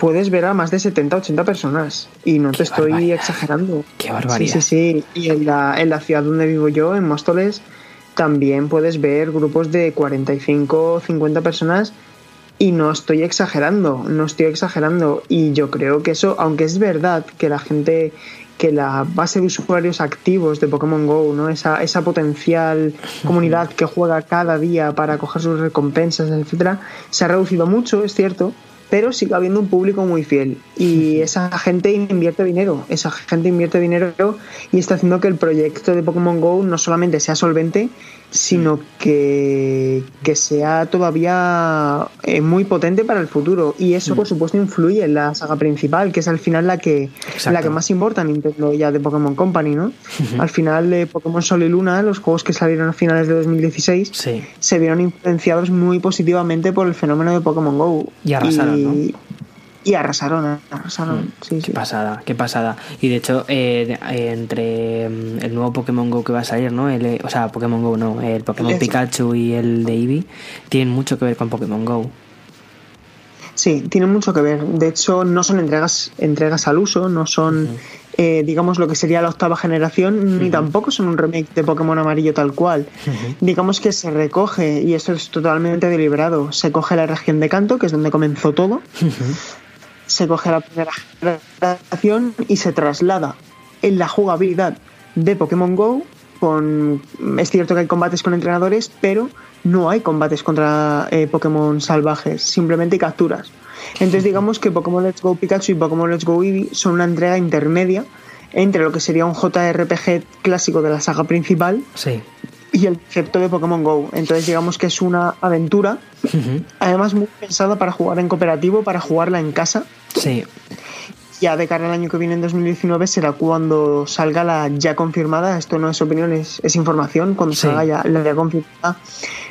puedes ver a más de 70, 80 personas. Y no te estoy exagerando. Qué barbaridad. Sí, sí, sí. Y en la, en la ciudad donde vivo yo, en Móstoles, también puedes ver grupos de 45, 50 personas. Y no estoy exagerando, no estoy exagerando. Y yo creo que eso, aunque es verdad que la gente, que la base de usuarios activos de Pokémon Go, ¿no? esa, esa potencial comunidad que juega cada día para coger sus recompensas, etcétera, se ha reducido mucho, es cierto, pero sigue habiendo un público muy fiel y esa gente invierte dinero, esa gente invierte dinero y está haciendo que el proyecto de Pokémon Go no solamente sea solvente, sino que, que sea todavía eh, muy potente para el futuro. Y eso, por supuesto, influye en la saga principal, que es al final la que, la que más importa Nintendo ya de Pokémon Company, ¿no? Al final de Pokémon Sol y Luna, los juegos que salieron a finales de 2016, se vieron influenciados muy positivamente por el fenómeno de Pokémon Go. Y arrasaron, ¿no? Y arrasaron, arrasaron. Mm, sí, qué pasada, qué pasada. Y de hecho, eh, entre mm, el nuevo Pokémon Go que va a salir, ¿no? El, o sea, Pokémon Go no, el Pokémon Pikachu y el de Eevee tienen mucho que ver con Pokémon Go. Sí, tienen mucho que ver. De hecho, no son entregas, entregas al uso, no son, eh, digamos, lo que sería la octava generación, ni tampoco son un remake de Pokémon amarillo tal cual. Digamos que se recoge, y esto es totalmente deliberado, se coge la región de Canto, que es donde comenzó todo se coge la primera generación y se traslada en la jugabilidad de Pokémon Go. Con, es cierto que hay combates con entrenadores, pero no hay combates contra eh, Pokémon salvajes, simplemente capturas. Entonces digamos que Pokémon Let's Go Pikachu y Pokémon Let's Go Eevee son una entrega intermedia entre lo que sería un JRPG clásico de la saga principal sí y el concepto de Pokémon Go. Entonces digamos que es una aventura, además muy pensada para jugar en cooperativo, para jugarla en casa. Sí. Ya de cara al año que viene, en 2019, será cuando salga la ya confirmada, esto no es opinión, es, información, cuando salga ya la ya confirmada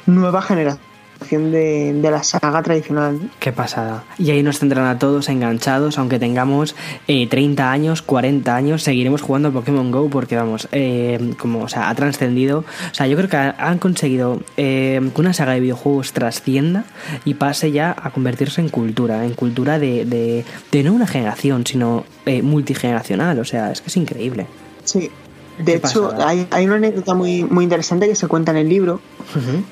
nueva generación de, de, la saga tradicional. Qué pasada. Y ahí nos tendrán a todos enganchados, aunque tengamos 30 eh, años, 40 años, seguiremos jugando a Pokémon Go porque vamos, eh, como, o sea, ha trascendido. O sea, yo creo que han conseguido eh, que una saga de videojuegos trascienda y pase ya a convertirse en cultura, en cultura de, de, de no una generación, sino multigeneracional. O sea, es que es increíble. Sí, de hecho, hay, una anécdota muy, muy interesante que se cuenta en el libro,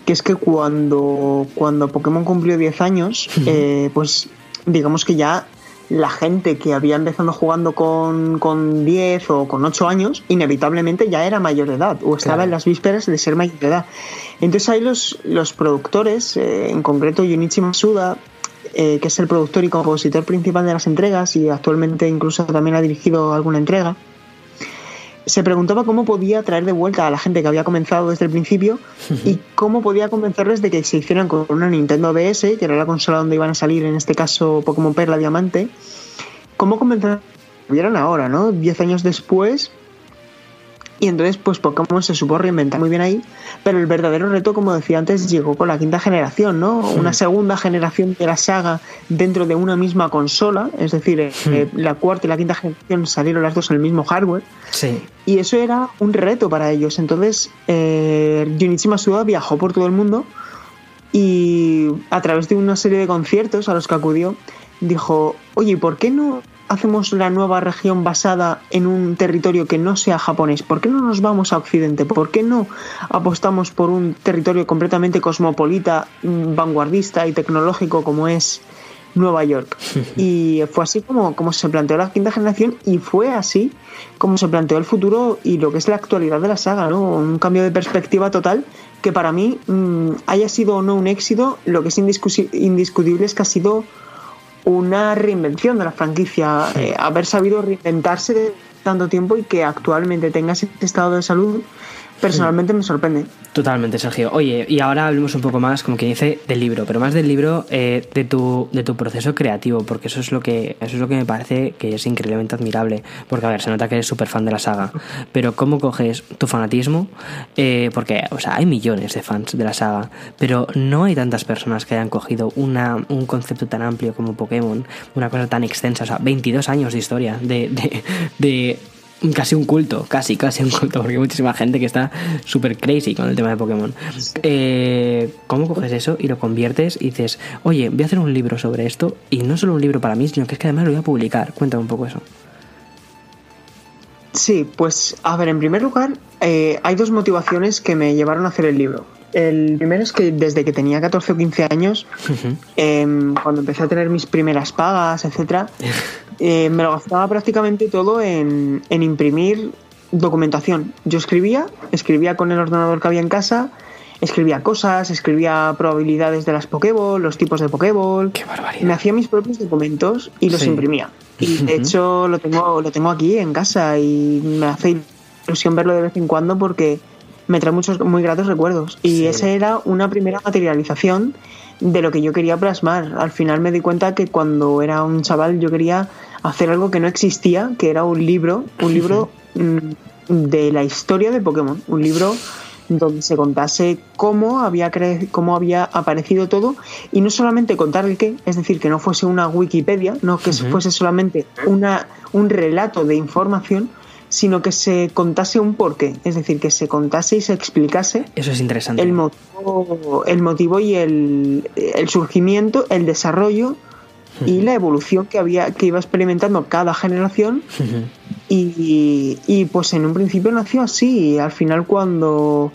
que es que cuando, cuando Pokémon cumplió 10 años, eh, pues digamos que ya la gente que había empezado jugando con, con 10 o con 8 años, inevitablemente ya era mayor de edad o estaba en las vísperas de ser mayor de edad. Entonces ahí los, los productores, eh, en concreto Junichi Masuda, eh, que es el productor y compositor principal de las entregas y actualmente incluso también ha dirigido alguna entrega, se preguntaba cómo podía traer de vuelta a la gente que había comenzado desde el principio y <laughs> cómo podía convencerles de que se hicieran con una Nintendo DS, que era la consola donde iban a salir, en este caso Pokémon Perla Diamante, cómo convencer vieran ahora, ¿no? Diez años después, y entonces, pues Pokémon se supo reinventar muy bien ahí, pero el verdadero reto, como decía antes, llegó con la quinta generación, ¿no? Una segunda generación de la saga dentro de una misma consola, es decir, eh, la cuarta y la quinta generación salieron las dos en el mismo hardware. Sí. Y eso era un reto para ellos. Entonces, eh, Junichi Masuda viajó por todo el mundo y a través de una serie de conciertos a los que acudió, dijo, oye, ¿por qué no hacemos la nueva región basada en un territorio que no sea japonés? ¿Por qué no nos vamos a Occidente? ¿Por qué no apostamos por un territorio completamente cosmopolita, mm, vanguardista y tecnológico como es Nueva York? <laughs> Y fue así como, como se planteó la quinta generación y fue así como se planteó el futuro y lo que es la actualidad de la saga, ¿no? Un cambio de perspectiva total que para mí mm, haya sido o no un éxito, lo que es indiscutible es que ha sido una reinvención de la franquicia, eh, haber sabido reinventarse de tanto tiempo y que actualmente tenga ese estado de salud personalmente me sorprende. Totalmente, Sergio. Oye, y ahora hablemos un poco más, como quien dice, del libro, pero más del libro eh, de, tu, de tu proceso creativo, porque eso es lo que eso es lo que me parece que es increíblemente admirable. Porque, a ver, se nota que eres súper fan de la saga, pero ¿cómo coges tu fanatismo? Eh, porque, o sea, hay millones de fans de la saga, pero no hay tantas personas que hayan cogido una, un concepto tan amplio como Pokémon, una cosa tan extensa, o sea, 22 años de historia, de, de, de casi un culto, casi, casi un culto, porque hay muchísima gente que está súper crazy con el tema de Pokémon. Eh, ¿Cómo coges eso y lo conviertes y dices, oye, voy a hacer un libro sobre esto y no solo un libro para mí, sino que es que además lo voy a publicar? Cuéntame un poco eso. Sí, pues a ver, en primer lugar, eh, hay dos motivaciones que me llevaron a hacer el libro. El primero es que desde que tenía 14 o 15 años, em, cuando empecé a tener mis primeras pagas, etcétera, <laughs> eh, me lo gastaba prácticamente todo en, imprimir documentación. Yo escribía, escribía con el ordenador que había en casa, escribía cosas, escribía probabilidades de las Pokéball, los tipos de Pokéball. Qué barbaridad. Me hacía mis propios documentos y los imprimía. Y de hecho lo tengo, lo tengo aquí en casa y me hace ilusión verlo de vez en cuando porque me trae muchos muy gratos recuerdos. Y esa era una primera materialización de lo que yo quería plasmar. Al final me di cuenta que cuando era un chaval yo quería hacer algo que no existía, que era un libro, un libro mm, de la historia de Pokémon, un libro donde se contase cómo había, cómo había aparecido todo. Y no solamente contar el qué, es decir, que no fuese una Wikipedia, no que fuese solamente una, un relato de información, sino que se contase un porqué, es decir, que se contase y se explicase Eso es interesante. el motivo, el motivo y el, el surgimiento, el desarrollo y la evolución que había que iba experimentando cada generación. Y, y, pues en un principio nació así y al final cuando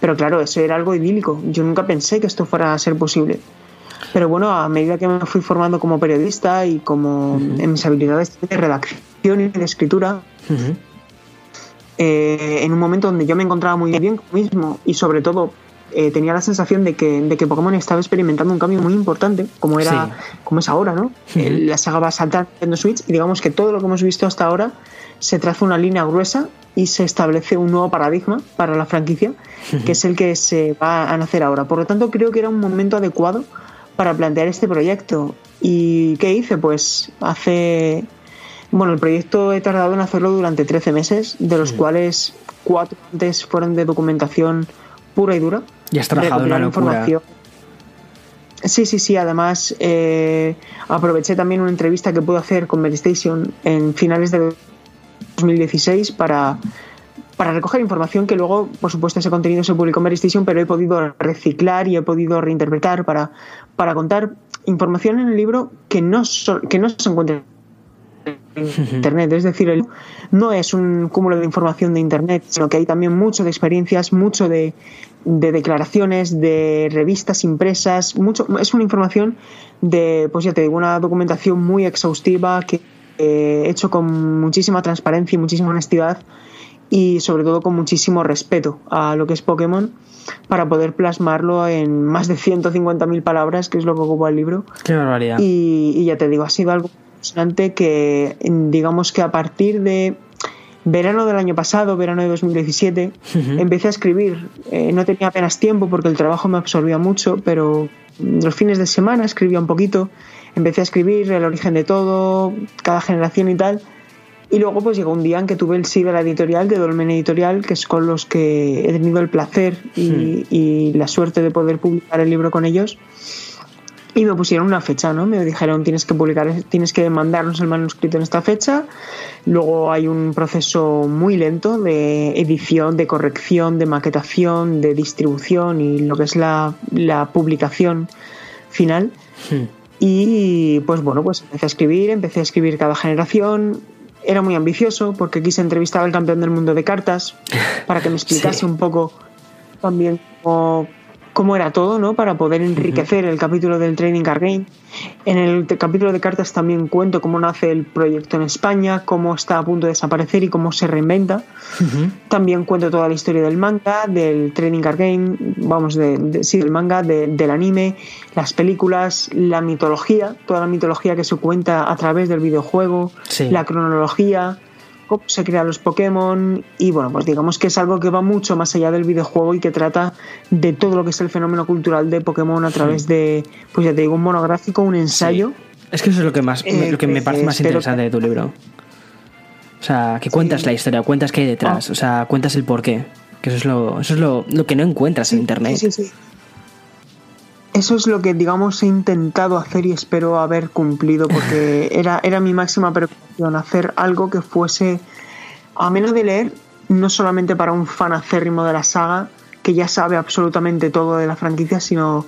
pero claro eso era algo idílico. Yo nunca pensé que esto fuera a ser posible. Pero bueno a medida que me fui formando como periodista y como en mis habilidades de redacción y de escritura eh, en un momento donde yo me encontraba muy bien conmigo mismo y sobre todo eh, tenía la sensación de que, de que Pokémon estaba experimentando un cambio muy importante, como era como es ahora, ¿no? Eh, la saga va a saltar en Switch y digamos que todo lo que hemos visto hasta ahora se traza una línea gruesa y se establece un nuevo paradigma para la franquicia, que es el que se va a nacer ahora. Por lo tanto, creo que era un momento adecuado para plantear este proyecto. ¿Y qué hice? Pues hace... Bueno, el proyecto he tardado en hacerlo durante 13 meses, de los cuales cuatro antes fueron de documentación pura y dura. Y has trabajado en una Información. Sí, sí, sí. Además, eh, aproveché también una entrevista que pude hacer con Medistation en finales de 2016 para, para recoger información que luego, por supuesto, ese contenido se publicó en Medistation, pero he podido reciclar y he podido reinterpretar para, para contar información en el libro que no, que no se encuentra Internet. Es decir, no es un cúmulo de información de Internet, sino que hay también mucho de experiencias, mucho de, declaraciones, de revistas impresas, mucho, es una información de, pues ya te digo, una documentación muy exhaustiva que he hecho con muchísima transparencia y muchísima honestidad y sobre todo con muchísimo respeto a lo que es Pokémon para poder plasmarlo en más de 150.000 palabras, que es lo que ocupa el libro. Qué barbaridad. Y, y, ya te digo, ha sido algo que digamos que a partir de verano del año pasado, verano de 2017, empecé a escribir. Eh, no tenía apenas tiempo porque el trabajo me absorbía mucho, pero los fines de semana escribía un poquito. Empecé a escribir el origen de todo, cada generación y tal. Y luego pues llegó un día en que tuve el sí de la editorial, de Dolmen Editorial, que es con los que he tenido el placer y, y la suerte de poder publicar el libro con ellos y me pusieron una fecha, ¿no? Me dijeron tienes que publicar, tienes que mandarnos el manuscrito en esta fecha. Luego hay un proceso muy lento de edición, de corrección, de maquetación, de distribución y lo que es la, publicación final. Hmm. Y pues bueno, pues empecé a escribir, empecé a escribir cada generación. Era muy ambicioso porque quise entrevistar al campeón del mundo de cartas <laughs> para que me explicase un poco también cómo cómo era todo, ¿no? Para poder enriquecer el capítulo del Training Card Game. En el capítulo de cartas también cuento cómo nace el proyecto en España, cómo está a punto de desaparecer y cómo se reinventa. También cuento toda la historia del manga, del Training Card Game, vamos, de, sí, del manga, del anime, las películas, la mitología, toda la mitología que se cuenta a través del videojuego, la cronología se crean los Pokémon y bueno, pues digamos que es algo que va mucho más allá del videojuego y que trata de todo lo que es el fenómeno cultural de Pokémon a través de, pues ya te digo, un monográfico, un ensayo. Es que eso es lo que más, eh, lo que me parece más interesante de tu libro. O sea, que cuentas la historia, cuentas qué hay detrás, ah. o sea, cuentas el porqué. Que eso es lo, eso es lo, lo que no encuentras en internet. Sí, sí, eso es lo que, digamos, he intentado hacer y espero haber cumplido, porque <laughs> era, era mi máxima preocupación, hacer algo que fuese a menos de leer, no solamente para un fan acérrimo de la saga, que ya sabe absolutamente todo de la franquicia, sino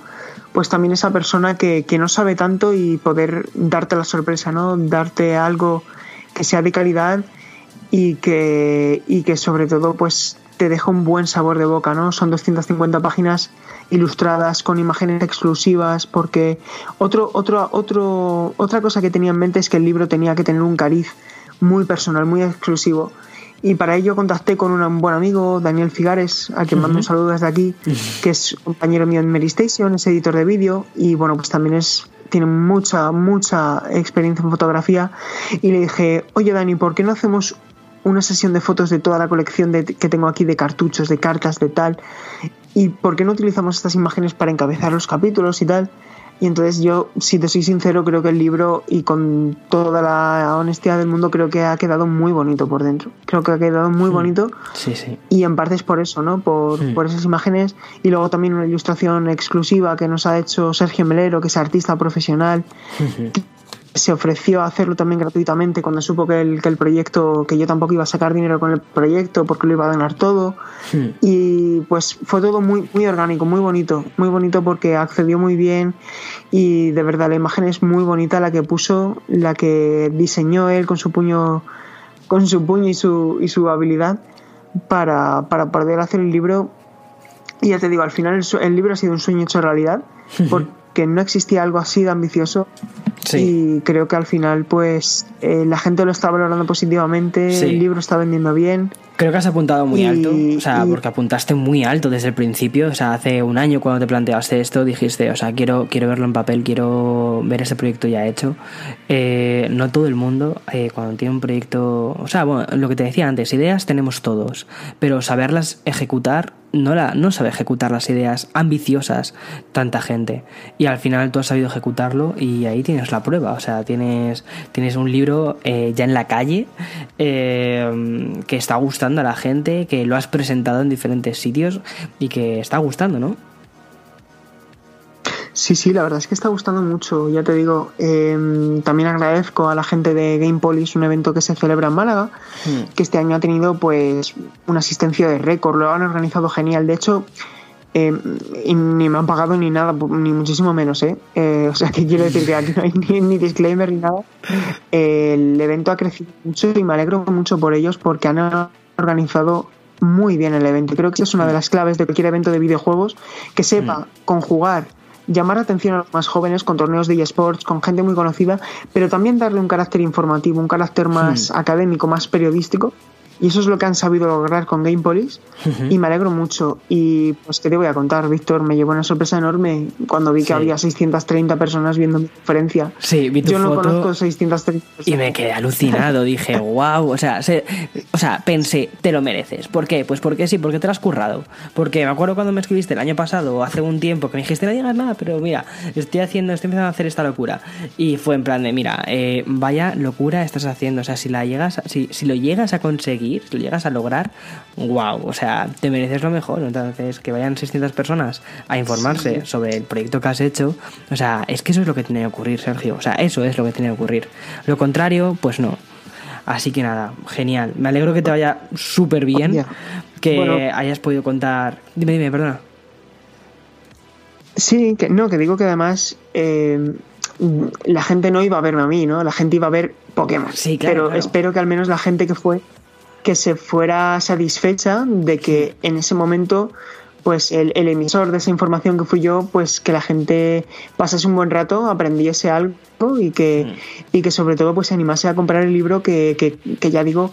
pues también esa persona que, que no sabe tanto y poder darte la sorpresa, ¿no? Darte algo que sea de calidad y que, y que sobre todo pues te deja un buen sabor de boca, ¿no? Son 250 páginas ilustradas con imágenes exclusivas porque otro, otro, otro, otra cosa que tenía en mente es que el libro tenía que tener un cariz muy personal, muy exclusivo. Y para ello contacté con un buen amigo, Daniel Figares, a quien mando un saludo desde aquí, que es compañero mío en Mary Station, es editor de vídeo y bueno, pues también es tiene mucha, mucha experiencia en fotografía. Y le dije, oye Dani, ¿por qué no hacemos una sesión de fotos de toda la colección de, que tengo aquí de cartuchos, de cartas, de tal? ¿Y por qué no utilizamos estas imágenes para encabezar los capítulos y tal? Y entonces yo, si te soy sincero, creo que el libro, y con toda la honestidad del mundo, creo que ha quedado muy bonito por dentro. Creo que ha quedado muy Hmm. bonito. Sí, sí. Y en parte es por eso, ¿no? Por, Hmm. por esas imágenes. Y luego también una ilustración exclusiva que nos ha hecho Sergio Melero, que es artista profesional. <laughs> Se ofreció a hacerlo también gratuitamente cuando supo que el, que el proyecto, que yo tampoco iba a sacar dinero con el proyecto porque lo iba a donar todo. Hmm. Y pues fue todo muy, muy orgánico, muy bonito, muy bonito porque accedió muy bien y de verdad la imagen es muy bonita la que puso, la que diseñó él con su puño, con su puño y su, y su habilidad para, para poder hacer el libro. Y ya te digo, al final el, el libro ha sido un sueño hecho realidad <laughs> porque no existía algo así de ambicioso Sí. y creo que al final pues eh, la gente lo está valorando positivamente, Sí. el libro está vendiendo bien. Creo que has apuntado muy Y- alto, o sea, y- porque apuntaste muy alto desde el principio, o sea, hace un año cuando te planteaste esto dijiste, o sea, quiero, quiero verlo en papel, quiero ver ese proyecto ya hecho. Eh, no todo el mundo, eh, cuando tiene un proyecto, o sea, bueno, lo que te decía antes, ideas tenemos todos, pero saberlas ejecutar, no, la, no sabe ejecutar las ideas ambiciosas tanta gente. Y al final tú has sabido ejecutarlo y ahí tienes la prueba, o sea, tienes, tienes un libro eh, ya en la calle eh, que está gustando a la gente, que lo has presentado en diferentes sitios y que está gustando, ¿no? Sí, sí, la verdad es que está gustando mucho. Ya te digo, eh, también agradezco a la gente de Game Police, un evento que se celebra en Málaga, que este año ha tenido pues una asistencia de récord, lo han organizado genial. De hecho, eh, y ni me han pagado ni nada, ni muchísimo menos, ¿eh? Eh, o sea, que quiero decir que aquí no hay <laughs> ni, ni disclaimer ni nada. Eh, el evento ha crecido mucho y me alegro mucho por ellos porque han organizado muy bien el evento. Creo que esa es una de las claves de cualquier evento de videojuegos, que sepa conjugar llamar la atención a los más jóvenes con torneos de eSports, con gente muy conocida, pero también darle un carácter informativo, un carácter más académico, más periodístico. Y eso es lo que han sabido lograr con Game Police. Y me alegro mucho. Y pues, ¿qué te voy a contar, Víctor? Me llevó una sorpresa enorme cuando vi que Sí. había 630 personas viendo mi conferencia. Sí, vi tu Yo no foto conozco 630 personas. y me quedé alucinado. Dije, <laughs> wow, o sea, se- o sea, pensé, te lo mereces. ¿Por qué? Pues porque sí, porque te lo has currado. Porque me acuerdo cuando me escribiste el año pasado o hace un tiempo que me dijiste, no digas nada, pero mira, estoy haciendo, estoy empezando a hacer esta locura. Y fue en plan de, mira, eh, vaya locura estás haciendo. O sea, si la llegas, a- si, si lo llegas a conseguir, si lo llegas a lograr, wow, o sea, te mereces lo mejor. Entonces, que vayan 600 personas a informarse sobre el proyecto que has hecho, o sea, es que eso es lo que tiene que ocurrir, Sergio. O sea, eso es lo que tiene que ocurrir. Lo contrario, pues no. Así que nada, genial. Me alegro que te vaya súper bien, que Bueno. hayas podido contar. Dime, dime, perdona. Sí, que no, que digo que además eh, la gente no iba a verme a mí, ¿no? La gente iba a ver Pokémon. Sí, claro, Pero claro. espero que al menos la gente que fue, que se fuera satisfecha de que en ese momento, pues el, el emisor de esa información que fui yo, pues que la gente pasase un buen rato, aprendiese algo y que, Mm. y que sobre todo pues se animase a comprar el libro que, que, que ya digo,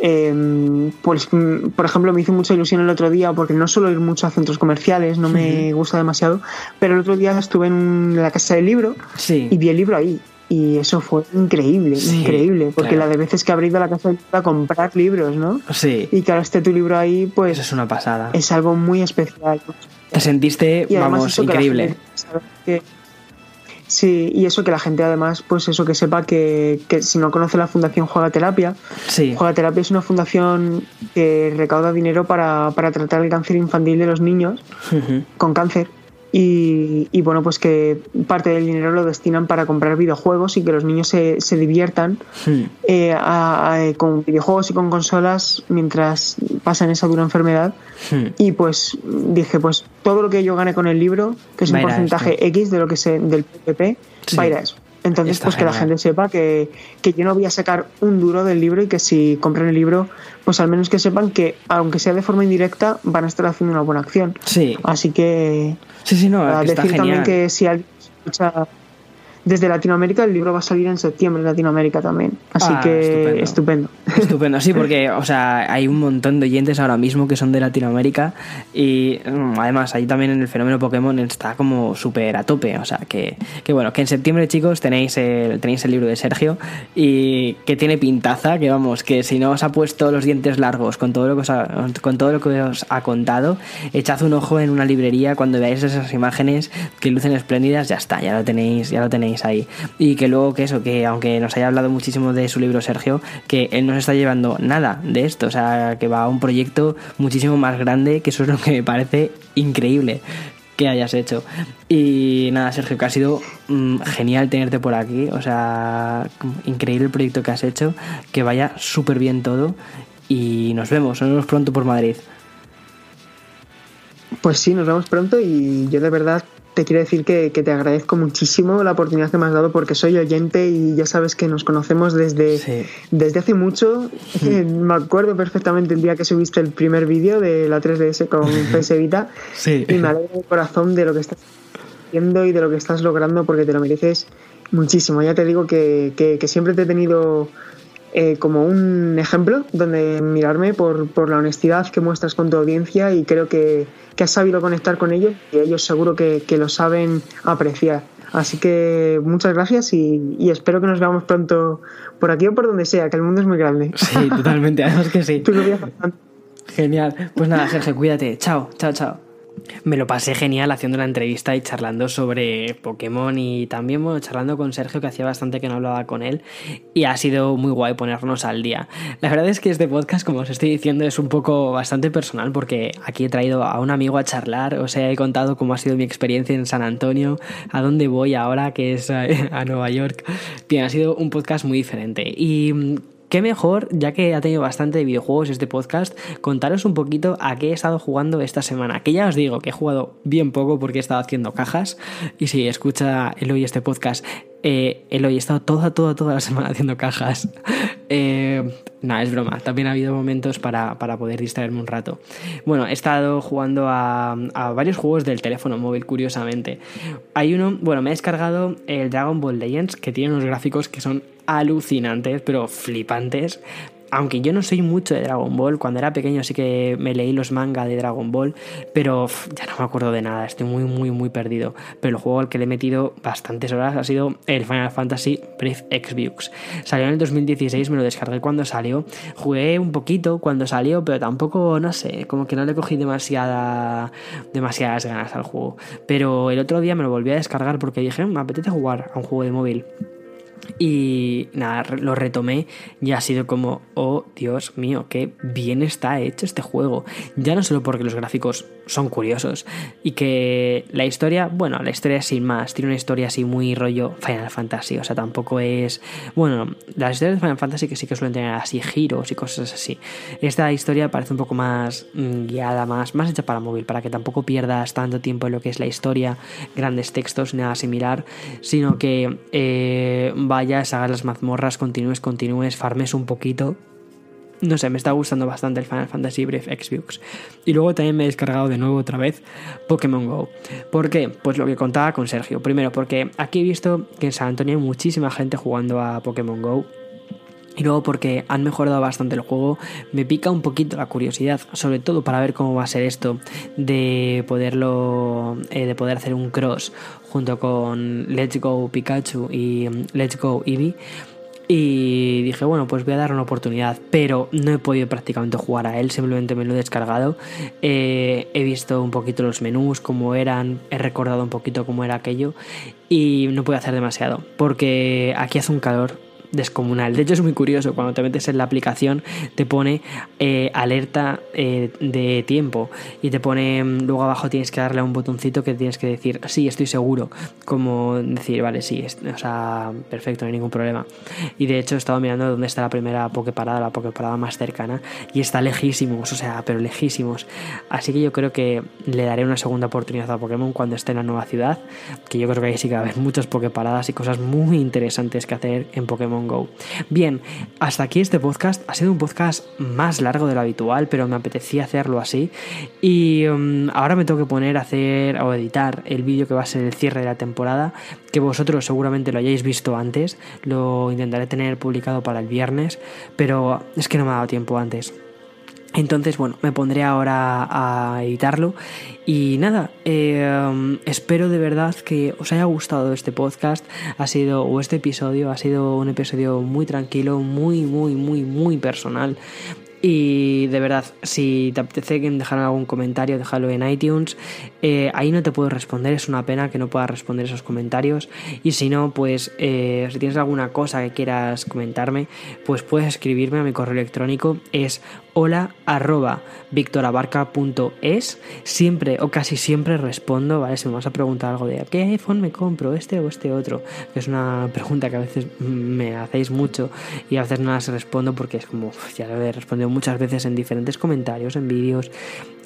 eh, pues mm, por ejemplo me hizo mucha ilusión el otro día porque no suelo ir mucho a centros comerciales, no me gusta demasiado, pero el otro día estuve en la casa del libro Sí. y vi el libro ahí. Y eso fue increíble, Sí, increíble, porque claro. la de veces que habré ido a la casa a comprar libros, ¿no? Sí. Y que ahora esté tu libro ahí, pues Eso es una pasada. es algo muy especial. Te sentiste, Y vamos, increíble. que- sí, y eso que la gente además, pues eso que sepa que, que si no conoce la Fundación Juega Terapia, Sí. Juega Terapia es una fundación que recauda dinero para, para tratar el cáncer infantil de los niños con cáncer. Y, y bueno, pues que parte del dinero lo destinan para comprar videojuegos y que los niños se, se diviertan eh, a- a- con videojuegos y con consolas mientras pasan esa dura enfermedad. Y pues dije, pues todo lo que yo gane con el libro, que es Va un porcentaje X de lo que se del PPP, Sí. va a ir a eso. Entonces, Está pues que la gente sepa que, que yo no voy a sacar un duro del libro y que si compran el libro, pues al menos que sepan que, aunque sea de forma indirecta, van a estar haciendo una buena acción. Sí. Así que Sí, sí, no, está decir genial. también que si alguien escucha desde Latinoamérica el libro va a salir en septiembre en Latinoamérica también. Así Ah, que estupendo. Estupendo, sí, porque, <laughs> o sea, hay un montón de oyentes ahora mismo que son de Latinoamérica y mm, además ahí también en el fenómeno Pokémon está como súper a tope, o sea, que, que bueno, que en septiembre, chicos, tenéis el, tenéis el libro de Sergio y que tiene pintaza, que vamos, que si no os ha puesto los dientes largos con todo lo que os ha, con todo lo que os ha contado, echad un ojo en una librería cuando veáis esas imágenes que lucen espléndidas, ya está, ya lo tenéis, ya lo tenéis ahí. Y que luego que eso, que aunque nos haya hablado muchísimo de su libro Sergio, que él no se está llevando nada de esto, o sea, que va a un proyecto muchísimo más grande, que eso es lo que me parece increíble que hayas hecho. Y nada, Sergio, que ha sido mm, genial tenerte por aquí, o sea, increíble el proyecto que has hecho, que vaya súper bien todo y nos vemos, nos vemos pronto por Madrid. Pues sí, nos vemos pronto y yo de verdad te quiero decir que, que, te agradezco muchísimo la oportunidad que me has dado porque soy oyente y ya sabes que nos conocemos desde, sí. desde hace mucho. <laughs> me acuerdo perfectamente el día que subiste el primer vídeo de la 3DS con <laughs> PS Vita sí. y me alegra el corazón de lo que estás haciendo y de lo que estás logrando porque te lo mereces muchísimo. Ya te digo que, que, que siempre te he tenido eh, como un ejemplo donde mirarme por, por, la honestidad que muestras con tu audiencia y creo que, que has sabido conectar con ellos y ellos seguro que, que, lo saben apreciar. Así que muchas gracias y, y, espero que nos veamos pronto por aquí o por donde sea, que el mundo es muy grande. Sí, totalmente, además que sí. <laughs> Tú lo viajas Genial. Pues nada, Sergio, cuídate. Chao, chao, chao. Me lo pasé genial haciendo la entrevista y charlando sobre Pokémon y también bueno, charlando con Sergio que hacía bastante que no hablaba con él y ha sido muy guay ponernos al día. La verdad es que este podcast, como os estoy diciendo, es un poco bastante personal porque aquí he traído a un amigo a charlar, o sea, he contado cómo ha sido mi experiencia en San Antonio, a dónde voy ahora, que es a, a Nueva York. Bien, ha sido un podcast muy diferente y qué mejor, ya que ha tenido bastante de videojuegos este podcast, contaros un poquito a qué he estado jugando esta semana. Que ya os digo que he jugado bien poco porque he estado haciendo cajas. Y si escucha Eloy este podcast, eh, Eloy, he estado toda, toda, toda la semana haciendo cajas. <laughs> Eh, Nada, es broma. También ha habido momentos para, para, poder distraerme un rato. Bueno, he estado jugando a, a, varios juegos del teléfono móvil, curiosamente. Hay uno, bueno, me he descargado el Dragon Ball Legends, que tiene unos gráficos que son alucinantes, pero flipantes. Aunque yo no soy mucho de Dragon Ball, cuando era pequeño sí que me leí los manga de Dragon Ball, pero ya no me acuerdo de nada, estoy muy, muy, muy perdido. Pero el juego al que le he metido bastantes horas ha sido el Final Fantasy Brief X-Views. Salió en el 2016, me lo descargué cuando salió. Jugué un poquito cuando salió, pero tampoco, no sé, como que no le cogí demasiada, demasiadas ganas al juego. Pero el otro día me lo volví a descargar porque dije, me apetece jugar a un juego de móvil. Y nada, lo retomé y ha sido como, oh Dios mío, qué bien está hecho este juego. Ya no solo porque los gráficos son curiosos y que la historia, bueno, la historia sin más, tiene una historia así muy rollo Final Fantasy, o sea, tampoco es... Bueno, las historias de Final Fantasy que sí que suelen tener así giros y cosas así. Esta historia parece un poco más mm, guiada, más, más hecha para móvil, para que tampoco pierdas tanto tiempo en lo que es la historia, grandes textos, nada similar, sino que eh, vayas, hagas las mazmorras, continúes, continúes, farmes un poquito. No sé, me está gustando bastante el Final Fantasy Brief X-Views. Y luego también me he descargado de nuevo otra vez Pokémon Go. ¿Por qué? Pues lo que contaba con Sergio. Primero, porque aquí he visto que en San Antonio hay muchísima gente jugando a Pokémon Go. Y luego porque han mejorado bastante el juego, me pica un poquito la curiosidad, sobre todo para ver cómo va a ser esto de poderlo, eh, de poder hacer un cross junto con Let's Go Pikachu y Let's Go Eevee. Y dije, bueno, pues voy a dar una oportunidad, pero no he podido prácticamente jugar a él, simplemente me lo he descargado. Eh, he visto un poquito los menús, cómo eran, he recordado un poquito cómo era aquello y no puedo hacer demasiado, porque aquí hace un calor descomunal. De hecho es muy curioso, cuando te metes en la aplicación te pone eh, alerta eh, de tiempo y te pone luego abajo tienes que darle a un botoncito que tienes que decir sí, estoy seguro, como decir, vale, sí, es, o sea, perfecto, no hay ningún problema. Y de hecho he estado mirando dónde está la primera Poképarada, la Poképarada más cercana y está lejísimos, o sea, pero lejísimos. Así que yo creo que le daré una segunda oportunidad a Pokémon cuando esté en la nueva ciudad, que yo creo que ahí sí que va a haber muchas Poképaradas y cosas muy interesantes que hacer en Pokémon Bien, hasta aquí este podcast. Ha sido un podcast más largo de lo habitual, pero me apetecía hacerlo así. Y um, ahora me tengo que poner a hacer o editar el vídeo que va a ser el cierre de la temporada, que vosotros seguramente lo hayáis visto antes. Lo intentaré tener publicado para el viernes, pero es que no me ha dado tiempo antes. Entonces, bueno, me pondré ahora a editarlo. Y nada, eh, espero de verdad que os haya gustado este podcast. Ha sido, o este episodio, ha sido un episodio muy tranquilo, muy, muy, muy, muy personal. Y de verdad, si te apetece dejar algún comentario, déjalo en iTunes. Eh, ahí no te puedo responder, es una pena que no pueda responder esos comentarios. Y si no, pues eh, si tienes alguna cosa que quieras comentarme, pues puedes escribirme a mi correo electrónico. Es hola arroba victorabarca.es. Siempre o casi siempre respondo, ¿vale? Si me vas a preguntar algo de ¿qué iPhone me compro? ¿Este o este otro? Es una pregunta que a veces me hacéis mucho y a veces no las respondo porque es como, ya lo he respondido muchas veces en diferentes comentarios, en vídeos.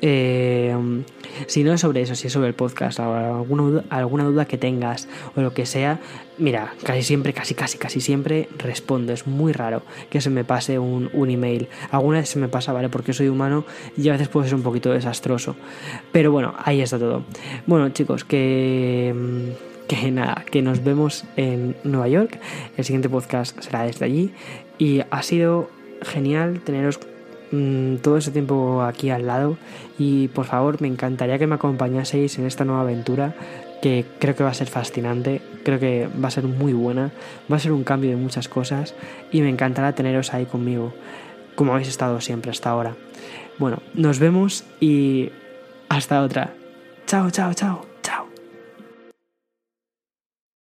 Eh, si no es sobre eso, si es sobre el podcast, alguna, alguna duda que tengas o lo que sea, mira, casi siempre, casi, casi, casi siempre respondo. Es muy raro que se me pase un, un email. Alguna vez se me pasa, ¿vale? Porque soy humano y a veces puede ser un poquito desastroso. Pero bueno, ahí está todo. Bueno, chicos, que que nada, que nos vemos en Nueva York. El siguiente podcast será desde allí. Y ha sido genial teneros Mm, todo ese tiempo aquí al lado y por favor me encantaría que me acompañaseis en esta nueva aventura que creo que va a ser fascinante, creo que va a ser muy buena, va a ser un cambio de muchas cosas y me encantará teneros ahí conmigo, como habéis estado siempre hasta ahora. Bueno, nos vemos y hasta otra. Chao, chao, chao.